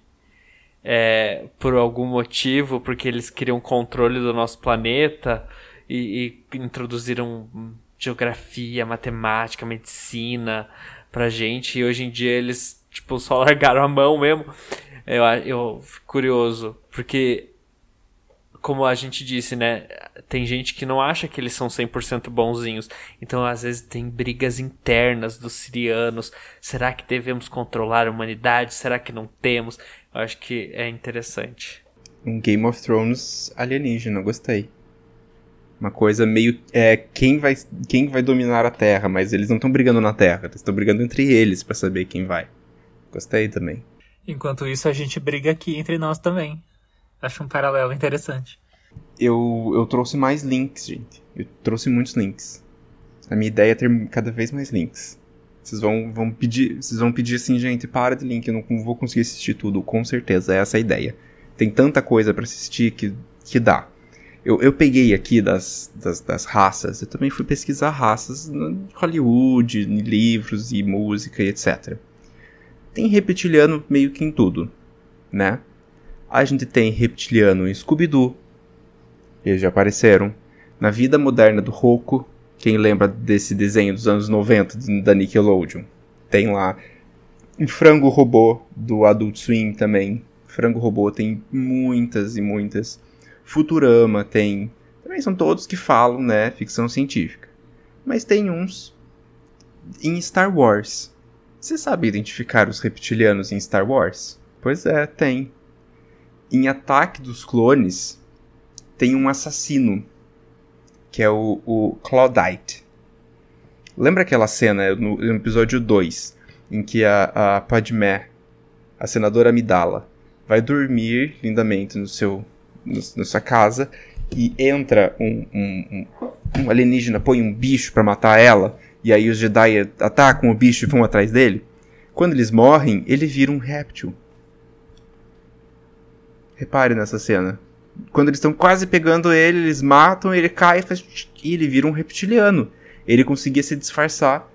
é, por algum motivo, porque eles queriam controle do nosso planeta, e, e introduziram geografia, matemática, medicina pra gente. E hoje em dia eles, tipo, só *laughs* largaram a mão mesmo. Eu, eu fico curioso, porque como a gente disse, né? Tem gente que não acha que eles são 100% bonzinhos. Então, às vezes, tem brigas internas dos sirianos. Será que devemos controlar a humanidade? Será que não temos? Eu acho que é interessante. Um Game of Thrones alienígena, gostei. Uma coisa meio. É, quem vai, quem vai dominar a Terra, mas eles não estão brigando na Terra, eles estão brigando entre eles para saber quem vai. Gostei também. Enquanto isso, a gente briga aqui entre nós também. Acho um paralelo interessante. Eu, eu trouxe mais links, gente. Eu trouxe muitos links. A minha ideia é ter cada vez mais links. Vocês vão, vão pedir, vocês vão pedir assim, gente, para de link, eu não vou conseguir assistir tudo, com certeza, essa é a ideia. Tem tanta coisa para assistir que, que dá. Eu, eu peguei aqui das, das, das, raças, eu também fui pesquisar raças em Hollywood, em livros e música e etc. Tem reptiliano meio que em tudo, né? A gente tem reptiliano em Scooby-Doo. Eles já apareceram. Na vida moderna do Roku, quem lembra desse desenho dos anos 90 da Nickelodeon? Tem lá. Em Frango Robô do Adult Swim também. Frango Robô tem muitas e muitas. Futurama tem. Também são todos que falam, né? Ficção científica. Mas tem uns em Star Wars. Você sabe identificar os reptilianos em Star Wars? Pois é, tem em Ataque dos Clones, tem um assassino, que é o, o Claudite. Lembra aquela cena no, no episódio 2, em que a, a Padmé, a senadora Amidala, vai dormir lindamente no seu, no, na sua casa e entra um, um, um, um alienígena, põe um bicho para matar ela, e aí os Jedi atacam o bicho e vão atrás dele? Quando eles morrem, ele vira um réptil. Repare nessa cena. Quando eles estão quase pegando ele, eles matam, ele cai e, faz... e ele vira um reptiliano. Ele conseguia se disfarçar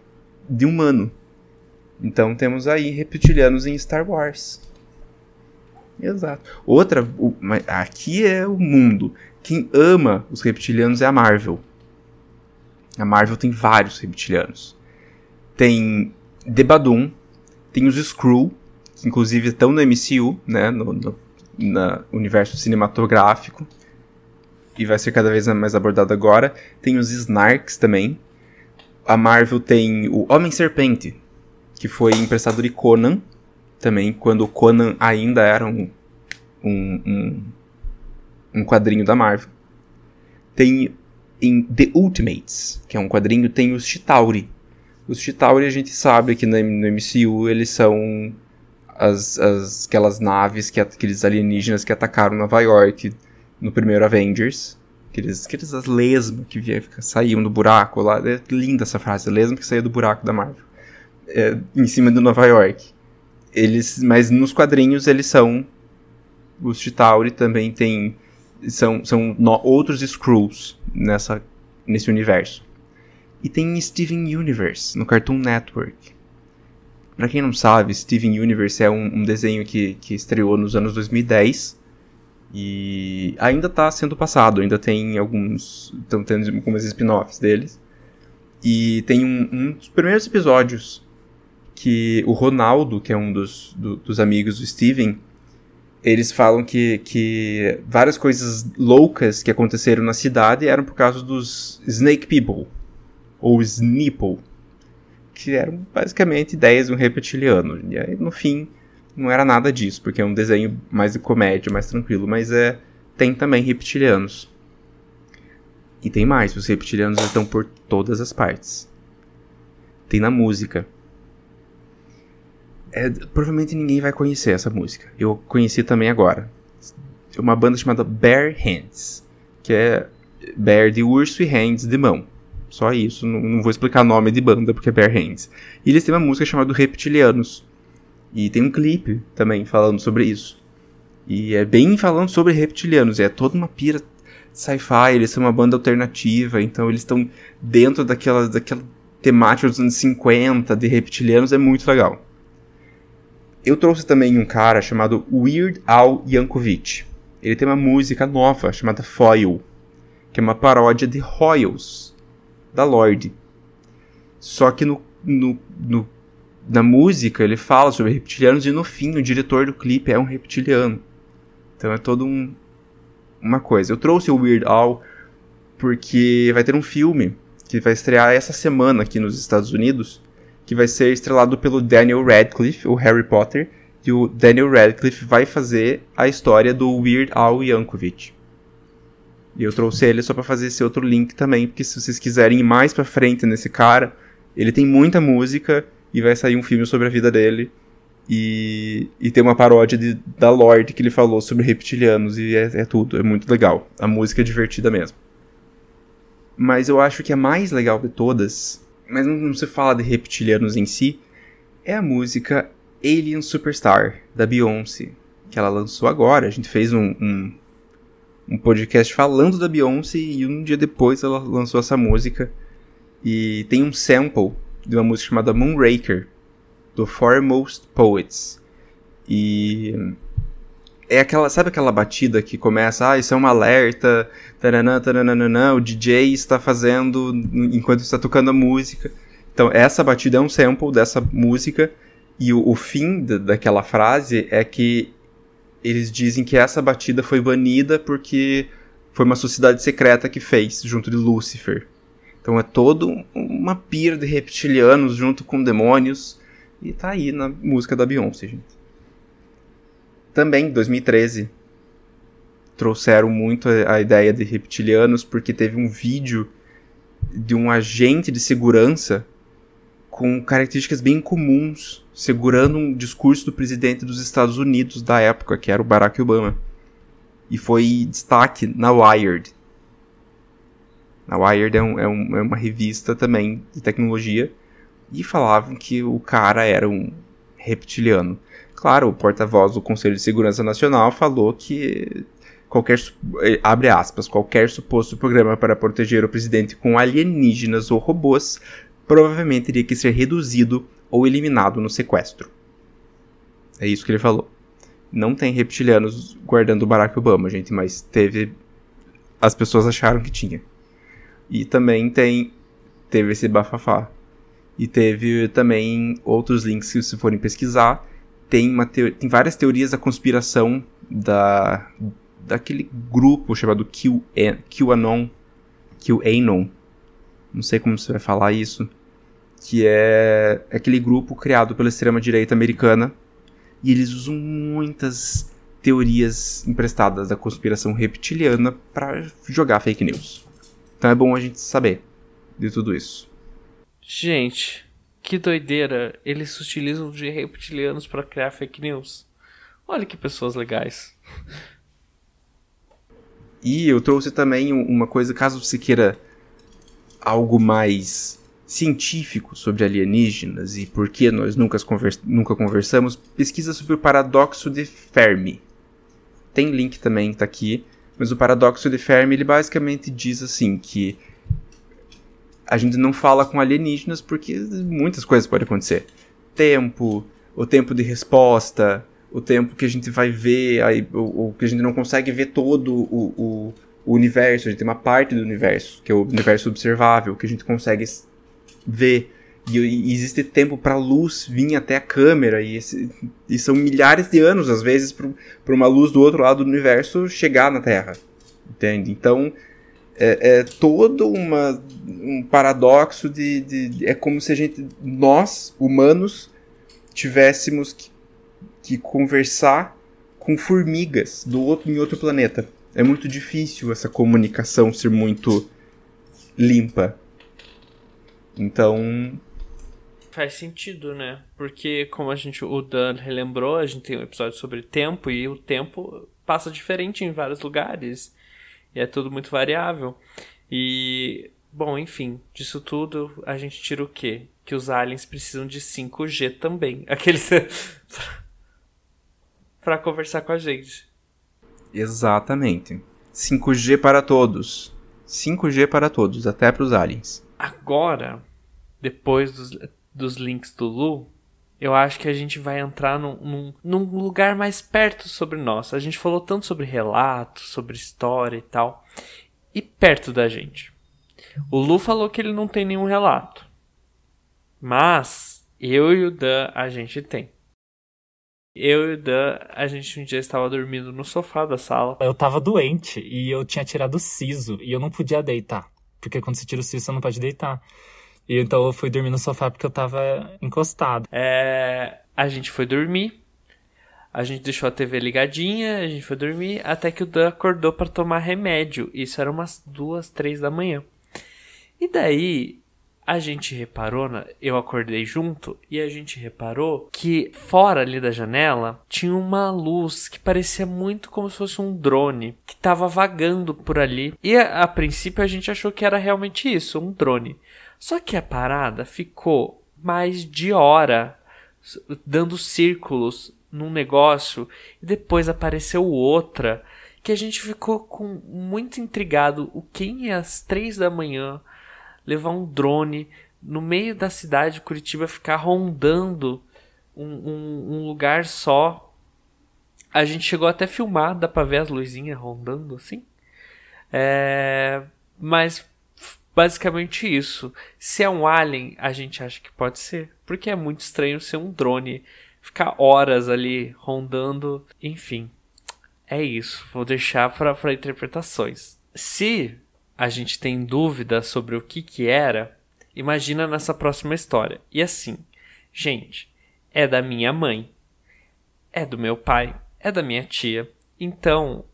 de humano. Então temos aí reptilianos em Star Wars. Exato. Outra, o, aqui é o mundo. Quem ama os reptilianos é a Marvel. A Marvel tem vários reptilianos. Tem Debadum, tem os Skrull, que inclusive estão no MCU, né, no, no no universo cinematográfico e vai ser cada vez mais abordado agora. Tem os Snarks também. A Marvel tem o Homem-Serpente, que foi emprestado de Conan, também, quando Conan ainda era um, um, um, um quadrinho da Marvel. Tem em The Ultimates, que é um quadrinho, tem os Chitauri. Os Chitauri a gente sabe que no, no MCU eles são as, as, aquelas naves, que, aqueles alienígenas que atacaram Nova York no primeiro Avengers. Aqueles, aqueles lesma que via, saíam do buraco lá. É linda essa frase, lesma que saía do buraco da Marvel. É, em cima de Nova York. Eles, mas nos quadrinhos eles são os Chitauri também tem são, são no, outros Skrulls nessa nesse universo. E tem Steven Universe no Cartoon Network. Pra quem não sabe, Steven Universe é um, um desenho que, que estreou nos anos 2010 e ainda está sendo passado, ainda tem alguns. estão tendo algumas spin-offs deles. E tem um, um, dos primeiros episódios que o Ronaldo, que é um dos, do, dos amigos do Steven, eles falam que, que várias coisas loucas que aconteceram na cidade eram por causa dos Snake People, ou Sneeple, que eram basicamente ideias de um reptiliano. E aí, no fim, não era nada disso, porque é um desenho mais de comédia, mais tranquilo, mas é tem também reptilianos. E tem mais, os reptilianos estão por todas as partes. Tem na música. É, provavelmente ninguém vai conhecer essa música. Eu conheci também agora. Uma banda chamada Bear Hands, que é bear de urso e hands de mão. Só isso, não, não vou explicar nome de banda porque é Bare Hands. E eles têm uma música chamada Reptilianos. E tem um clipe também falando sobre isso. E é bem falando sobre reptilianos, é toda uma pira sci-fi, eles são uma banda alternativa, então eles estão dentro daquela, daquela temática dos anos 50 de reptilianos, é muito legal. Eu trouxe também um cara chamado Weird Al Yankovic. Ele tem uma música nova chamada Foil, que é uma paródia de Royals, da Lorde. Só que no, no, no, na música ele fala sobre reptilianos e no fim o diretor do clipe é um reptiliano. Então é todo um, uma coisa. Eu trouxe o Weird Al porque vai ter um filme que vai estrear essa semana aqui nos Estados Unidos, que vai ser estrelado pelo Daniel Radcliffe, o Harry Potter, e o Daniel Radcliffe vai fazer a história do Weird Al Yankovic. E eu trouxe ele só para fazer esse outro link também, porque se vocês quiserem ir mais para frente nesse cara, ele tem muita música e vai sair um filme sobre a vida dele. E, e tem uma paródia de, da Lorde que ele falou sobre reptilianos e é, é tudo, é muito legal. A música é divertida mesmo. Mas eu acho que a mais legal de todas, mas não, se fala de reptilianos em si, é a música Alien Superstar, da Beyoncé, que ela lançou agora. A gente fez um, um um podcast falando da Beyoncé e um dia depois ela lançou essa música. E tem um sample de uma música chamada Moonraker, do Foremost Poets. E é aquela, sabe aquela batida que começa, ah, isso é um alerta, taranã, taranã, o DJ está fazendo enquanto está tocando a música. Então, essa batida é um sample dessa música, e o, o fim daquela frase é que eles dizem que essa batida foi banida porque foi uma sociedade secreta que fez, junto de Lúcifer. Então é todo uma pira de reptilianos junto com demônios. E tá aí na música da Beyoncé, gente. Também, em 2013, trouxeram muito a ideia de reptilianos porque teve um vídeo de um agente de segurança com características bem comuns, segurando um discurso do presidente dos Estados Unidos da época, que era o Barack Obama. E foi destaque na Wired. A Wired é, um, é, um, é uma revista também de tecnologia. E falavam que o cara era um reptiliano. Claro, o porta-voz do Conselho de Segurança Nacional falou que qualquer eh, abre aspas, qualquer suposto programa para proteger o presidente com alienígenas ou robôs provavelmente teria que ser reduzido ou eliminado no sequestro. É isso que ele falou. Não tem reptilianos guardando o Barack Obama, gente, mas teve. As pessoas acharam que tinha. E também tem. Teve esse bafafá. E teve também outros links que, se forem pesquisar, tem, uma tem várias teorias da conspiração da daquele grupo chamado QAnon, QAnon, não sei como você vai falar isso, que é aquele grupo criado pela extrema-direita americana, e eles usam muitas teorias emprestadas da conspiração reptiliana para jogar fake news. Então é bom a gente saber de tudo isso. Gente, que doideira! Eles se utilizam de reptilianos para criar fake news. Olha que pessoas legais. E eu trouxe também uma coisa, caso você queira algo mais científico sobre alienígenas e por que nós nunca, convers nunca conversamos, pesquisa sobre o paradoxo de Fermi. Tem link também, tá aqui, mas o paradoxo de Fermi ele basicamente diz assim que a gente não fala com alienígenas porque muitas coisas podem acontecer. Tempo, o tempo de resposta, o tempo que a gente vai ver, aí, o, o que a gente não consegue ver todo o, o o universo, a gente tem uma parte do universo, que é o universo observável, que a gente consegue ver. E, e existe tempo para a luz vir até a câmera, e, esse, e são milhares de anos, às vezes, para uma luz do outro lado do universo chegar na Terra. Entende? Então, é, é todo uma, um paradoxo de, de, É como se a gente, nós, humanos, tivéssemos que, que conversar com formigas do outro, em outro planeta é muito difícil essa comunicação ser muito limpa. Então. Faz sentido, né? Porque, como a gente, o Dan relembrou, a gente tem um episódio sobre tempo e o tempo passa diferente em vários lugares. E é tudo muito variável. E, bom, enfim, disso tudo a gente tira o quê? Que os aliens precisam de 5G também. *laughs* Aqueles. para conversar com a gente. Exatamente. 5G para todos. 5G para todos, até para os aliens. Agora, depois dos, dos links do Lu, eu acho que a gente vai entrar num, num, num, lugar mais perto sobre nós. A gente falou tanto sobre relatos, sobre história e tal. e perto da gente. O Lu falou que ele não tem nenhum relato. Mas eu e o Dan a gente tem. Eu e o Dan, a gente um dia estava dormindo no sofá da sala. Eu tava doente e eu tinha tirado o siso e eu não podia deitar. Porque quando você tira o siso, você não pode deitar. E então eu fui dormir no sofá porque eu tava encostado. É, a gente foi dormir. A gente deixou a TV ligadinha, a gente foi dormir, até que o Dan acordou para tomar remédio. Isso era umas duas, três da manhã. E daí a gente reparou, eu acordei junto e a gente reparou que fora ali da janela tinha uma luz que parecia muito como se fosse um drone que estava vagando por ali. E a, a, princípio a gente achou que era realmente isso, um drone. Só que a parada ficou mais de hora dando círculos num negócio e depois apareceu outra que a gente ficou com muito intrigado o quem é às três da manhã levar um drone no meio da cidade de Curitiba, ficar rondando um, um, um lugar só. A gente chegou até a filmar, dá pra ver as luzinhas rondando assim. É, mas basicamente isso. Se é um alien, a gente acha que pode ser. Porque é muito estranho ser um drone. Ficar horas ali rondando. Enfim. É isso. Vou deixar para interpretações. Se a gente tem dúvida sobre o que que era, imagina nessa próxima história. E assim, gente, é da minha mãe, é do meu pai, é da minha tia. Então,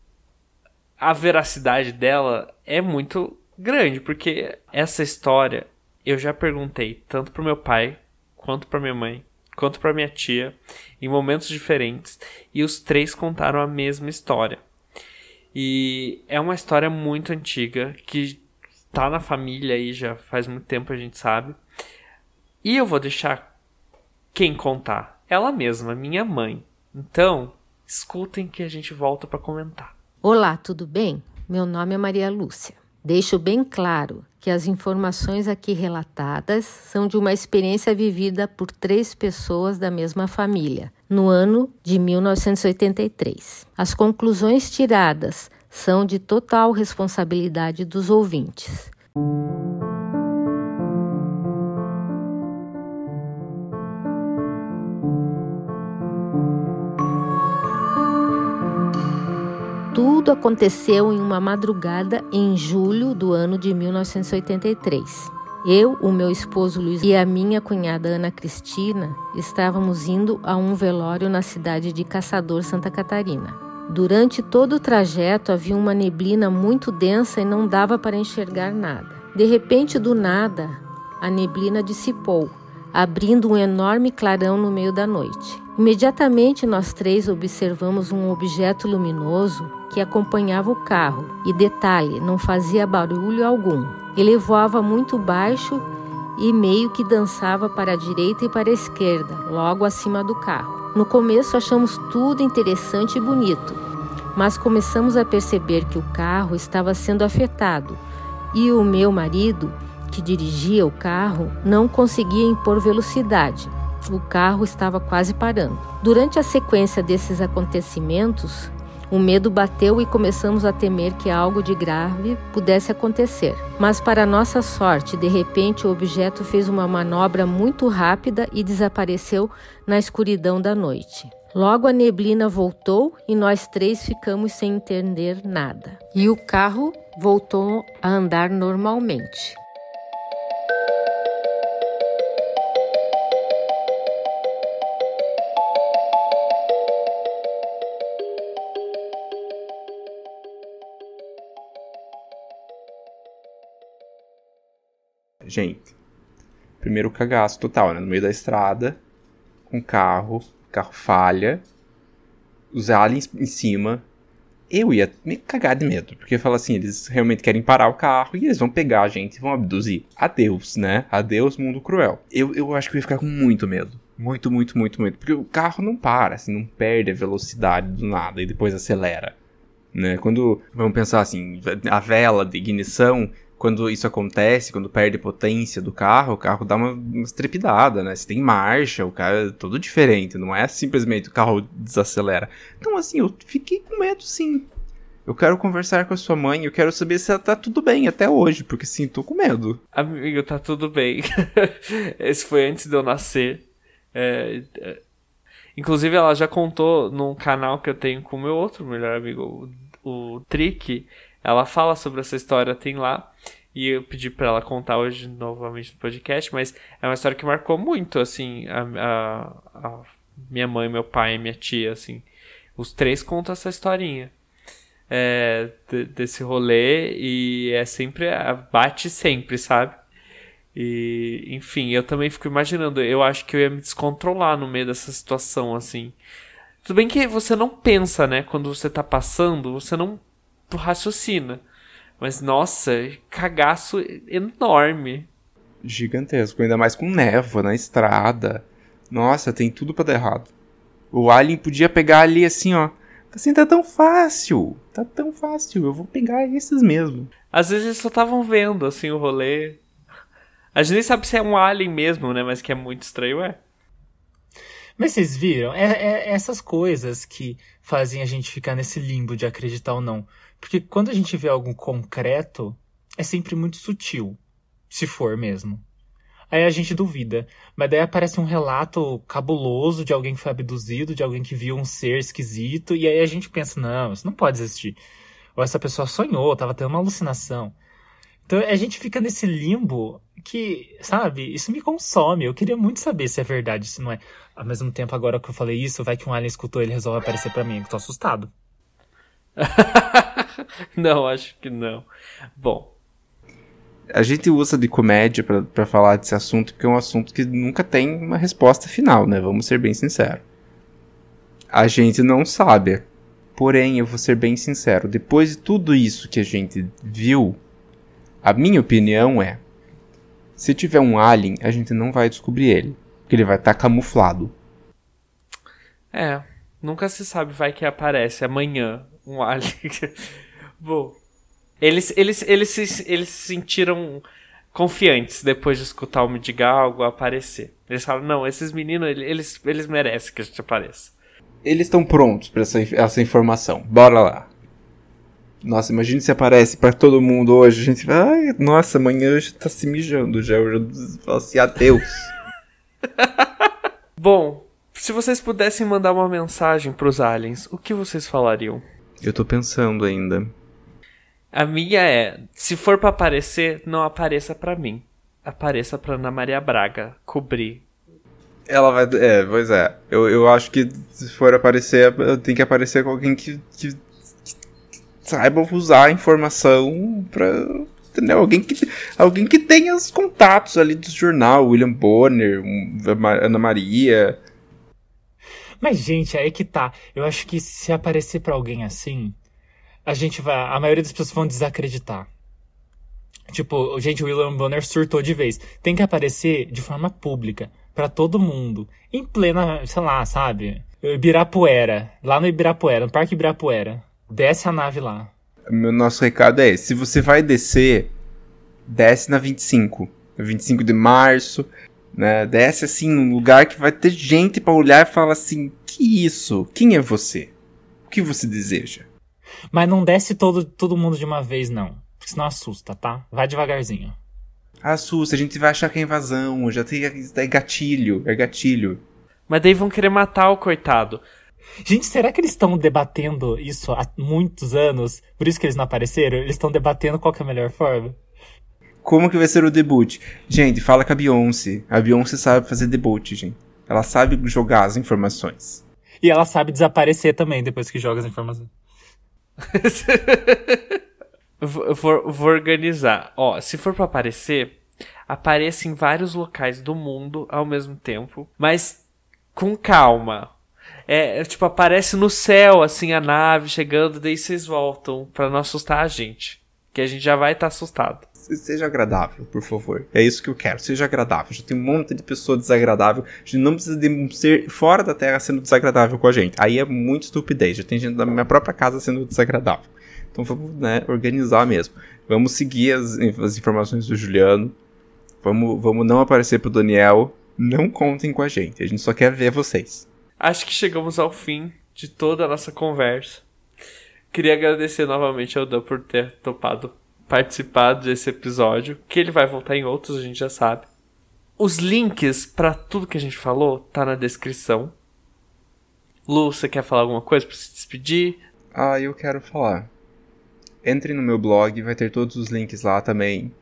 a veracidade dela é muito grande, porque essa história eu já perguntei tanto pro meu pai, quanto pra minha mãe, quanto pra minha tia, em momentos diferentes, e os três contaram a mesma história. E é uma história muito antiga que tá na família aí já faz muito tempo, a gente sabe. E eu vou deixar quem contar? Ela mesma, minha mãe. Então, escutem que a gente volta para comentar. Olá, tudo bem? Meu nome é Maria Lúcia. Deixo bem claro que as informações aqui relatadas são de uma experiência vivida por três pessoas da mesma família, no ano de 1983. As conclusões tiradas são de total responsabilidade dos ouvintes. Tudo aconteceu em uma madrugada em julho do ano de 1983. Eu, o meu esposo Luiz e a minha cunhada Ana Cristina estávamos indo a um velório na cidade de Caçador, Santa Catarina. Durante todo o trajeto havia uma neblina muito densa e não dava para enxergar nada. De repente, do nada, a neblina dissipou, abrindo um enorme clarão no meio da noite. Imediatamente nós três observamos um objeto luminoso que acompanhava o carro e, detalhe, não fazia barulho algum. Ele voava muito baixo e meio que dançava para a direita e para a esquerda, logo acima do carro. No começo achamos tudo interessante e bonito, mas começamos a perceber que o carro estava sendo afetado e o meu marido, que dirigia o carro, não conseguia impor velocidade. O carro estava quase parando. Durante a sequência desses acontecimentos, o medo bateu e começamos a temer que algo de grave pudesse acontecer. Mas, para nossa sorte, de repente o objeto fez uma manobra muito rápida e desapareceu na escuridão da noite. Logo a neblina voltou e nós três ficamos sem entender nada. E o carro voltou a andar normalmente. Gente, primeiro cagaço total, né? No meio da estrada, com carro, carro falha, os aliens em cima. Eu ia me cagar de medo, porque fala assim, eles realmente querem parar o carro e eles vão pegar a gente e vão abduzir. Adeus, né? Adeus, mundo cruel. Eu, eu acho que eu ia ficar com muito medo. Muito, muito, muito medo. Porque o carro não para, assim, não perde a velocidade do nada e depois acelera. Né? Quando vamos pensar assim, a vela de ignição quando isso acontece, quando perde potência do carro, o carro dá uma, uma estrepidada, né? Se tem marcha, o carro é todo diferente, não é simplesmente o carro desacelera. Então, assim, eu fiquei com medo sim. Eu quero conversar com a sua mãe, eu quero saber se ela tá tudo bem até hoje, porque sim, tô com medo. Amigo, tá tudo bem. *laughs* Esse foi antes de eu nascer. É, é... Inclusive, ela já contou num canal que eu tenho com o meu outro melhor amigo, o, o Trick. Ela fala sobre essa história, tem lá. E eu pedi para ela contar hoje novamente no podcast, mas é uma história que marcou muito, assim, a, a, a minha mãe, meu pai e minha tia, assim. Os três contam essa historinha é, de, desse rolê e é sempre. bate sempre, sabe? E, enfim, eu também fico imaginando, eu acho que eu ia me descontrolar no meio dessa situação, assim. Tudo bem que você não pensa, né? Quando você tá passando, você não raciocina. Mas, nossa, cagaço enorme. Gigantesco, ainda mais com névoa na estrada. Nossa, tem tudo para dar errado. O Alien podia pegar ali assim, ó. Assim, tá tão fácil. Tá tão fácil. Eu vou pegar esses mesmo. Às vezes eles só estavam vendo, assim, o rolê. A gente nem sabe se é um alien mesmo, né? Mas que é muito estranho, é. Mas vocês viram? É, é, essas coisas que fazem a gente ficar nesse limbo de acreditar ou não. Porque quando a gente vê algo concreto, é sempre muito sutil. Se for mesmo. Aí a gente duvida. Mas daí aparece um relato cabuloso de alguém que foi abduzido, de alguém que viu um ser esquisito, e aí a gente pensa, não, isso não pode existir. Ou essa pessoa sonhou, tava tendo uma alucinação. Então a gente fica nesse limbo que, sabe, isso me consome. Eu queria muito saber se é verdade, se não é. Ao mesmo tempo, agora que eu falei isso, vai que um alien escutou ele resolve aparecer para mim, eu tô assustado. *laughs* *laughs* não, acho que não. Bom, a gente usa de comédia para falar desse assunto, porque é um assunto que nunca tem uma resposta final, né? Vamos ser bem sinceros. A gente não sabe. Porém, eu vou ser bem sincero, depois de tudo isso que a gente viu, a minha opinião é: se tiver um alien, a gente não vai descobrir ele, porque ele vai estar tá camuflado. É, nunca se sabe, vai que aparece amanhã um alien. *laughs* Bom, eles, eles, eles, se, eles se sentiram confiantes depois de escutar o Midigalgo aparecer. Eles falam, não, esses meninos, eles, eles merecem que a gente apareça. Eles estão prontos para essa, essa informação. Bora lá. Nossa, imagine se aparece para todo mundo hoje. A gente vai, ai, nossa, amanhã já tá se mijando já. Eu já falo assim, adeus. *laughs* Bom, se vocês pudessem mandar uma mensagem pros aliens, o que vocês falariam? Eu tô pensando ainda. A minha é, se for para aparecer, não apareça para mim. Apareça pra Ana Maria Braga cobrir. Ela vai. É, pois é. Eu, eu acho que se for aparecer, tem que aparecer com alguém que, que, que saiba usar a informação pra. Entendeu? Alguém que, alguém que tenha os contatos ali do jornal, William Bonner, Ana Maria. Mas, gente, aí que tá. Eu acho que se aparecer para alguém assim, a gente vai. A maioria das pessoas vão desacreditar. Tipo, gente, o William Bonner surtou de vez. Tem que aparecer de forma pública, para todo mundo. Em plena, sei lá, sabe? Ibirapuera. Lá no Ibirapuera, no Parque Ibirapuera. Desce a nave lá. Meu nosso recado é. Se você vai descer, desce na 25. 25 de março, né? Desce assim num lugar que vai ter gente para olhar e falar assim: "Que isso? Quem é você? O que você deseja?" Mas não desce todo, todo mundo de uma vez, não. Porque senão assusta, tá? Vai devagarzinho. Assusta, a gente vai achar que é invasão, já tem é gatilho, é gatilho. Mas daí vão querer matar o coitado. Gente, será que eles estão debatendo isso há muitos anos? Por isso que eles não apareceram? Eles estão debatendo qual é a melhor forma? Como que vai ser o debut? Gente, fala com a Beyoncé. A Beyoncé sabe fazer debut, gente. Ela sabe jogar as informações. E ela sabe desaparecer também depois que joga as informações. *laughs* vou, vou, organizar. Ó, se for para aparecer, apareça em vários locais do mundo ao mesmo tempo, mas com calma. É, tipo, aparece no céu, assim, a nave chegando, daí vocês voltam para não assustar a gente. Que a gente já vai estar tá assustado. Seja agradável, por favor. É isso que eu quero. Seja agradável. Já tem um monte de pessoa desagradável. A gente não precisa de ser fora da Terra sendo desagradável com a gente. Aí é muito estupidez. Já tem gente da minha própria casa sendo desagradável. Então vamos né, organizar mesmo. Vamos seguir as, as informações do Juliano. Vamos, vamos não aparecer pro Daniel. Não contem com a gente. A gente só quer ver vocês. Acho que chegamos ao fim de toda a nossa conversa. Queria agradecer novamente ao Dan por ter topado participar desse episódio, que ele vai voltar em outros, a gente já sabe. Os links para tudo que a gente falou tá na descrição. Lu, você quer falar alguma coisa para se despedir? Ah, eu quero falar. Entre no meu blog, vai ter todos os links lá também.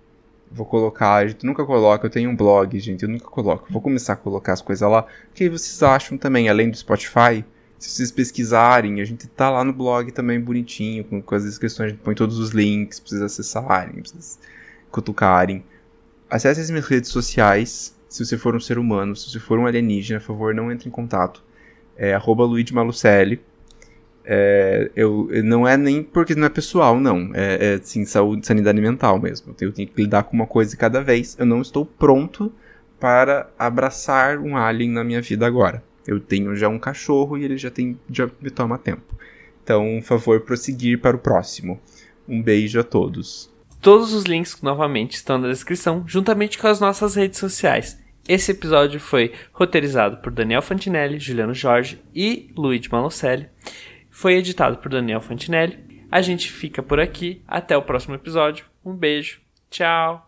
Vou colocar, a gente nunca coloca, eu tenho um blog, gente, eu nunca coloco. Vou começar a colocar as coisas lá. O que vocês acham também, além do Spotify? Se vocês pesquisarem, a gente tá lá no blog também bonitinho, com, com as descrições, a gente põe todos os links pra vocês acessarem, pra vocês cutucarem. Acesse as minhas redes sociais, se você for um ser humano, se você for um alienígena, por favor, não entre em contato. É arroba Luigi Malucelli. É, eu, não é nem porque não é pessoal, não. É, é assim, saúde, sanidade mental mesmo. Eu tenho que lidar com uma coisa cada vez. Eu não estou pronto para abraçar um alien na minha vida agora. Eu tenho já um cachorro e ele já tem já me toma tempo. Então, por favor, prosseguir para o próximo. Um beijo a todos. Todos os links novamente estão na descrição, juntamente com as nossas redes sociais. Esse episódio foi roteirizado por Daniel Fantinelli, Juliano Jorge e Luigi Malocelli. Foi editado por Daniel Fantinelli. A gente fica por aqui. Até o próximo episódio. Um beijo. Tchau.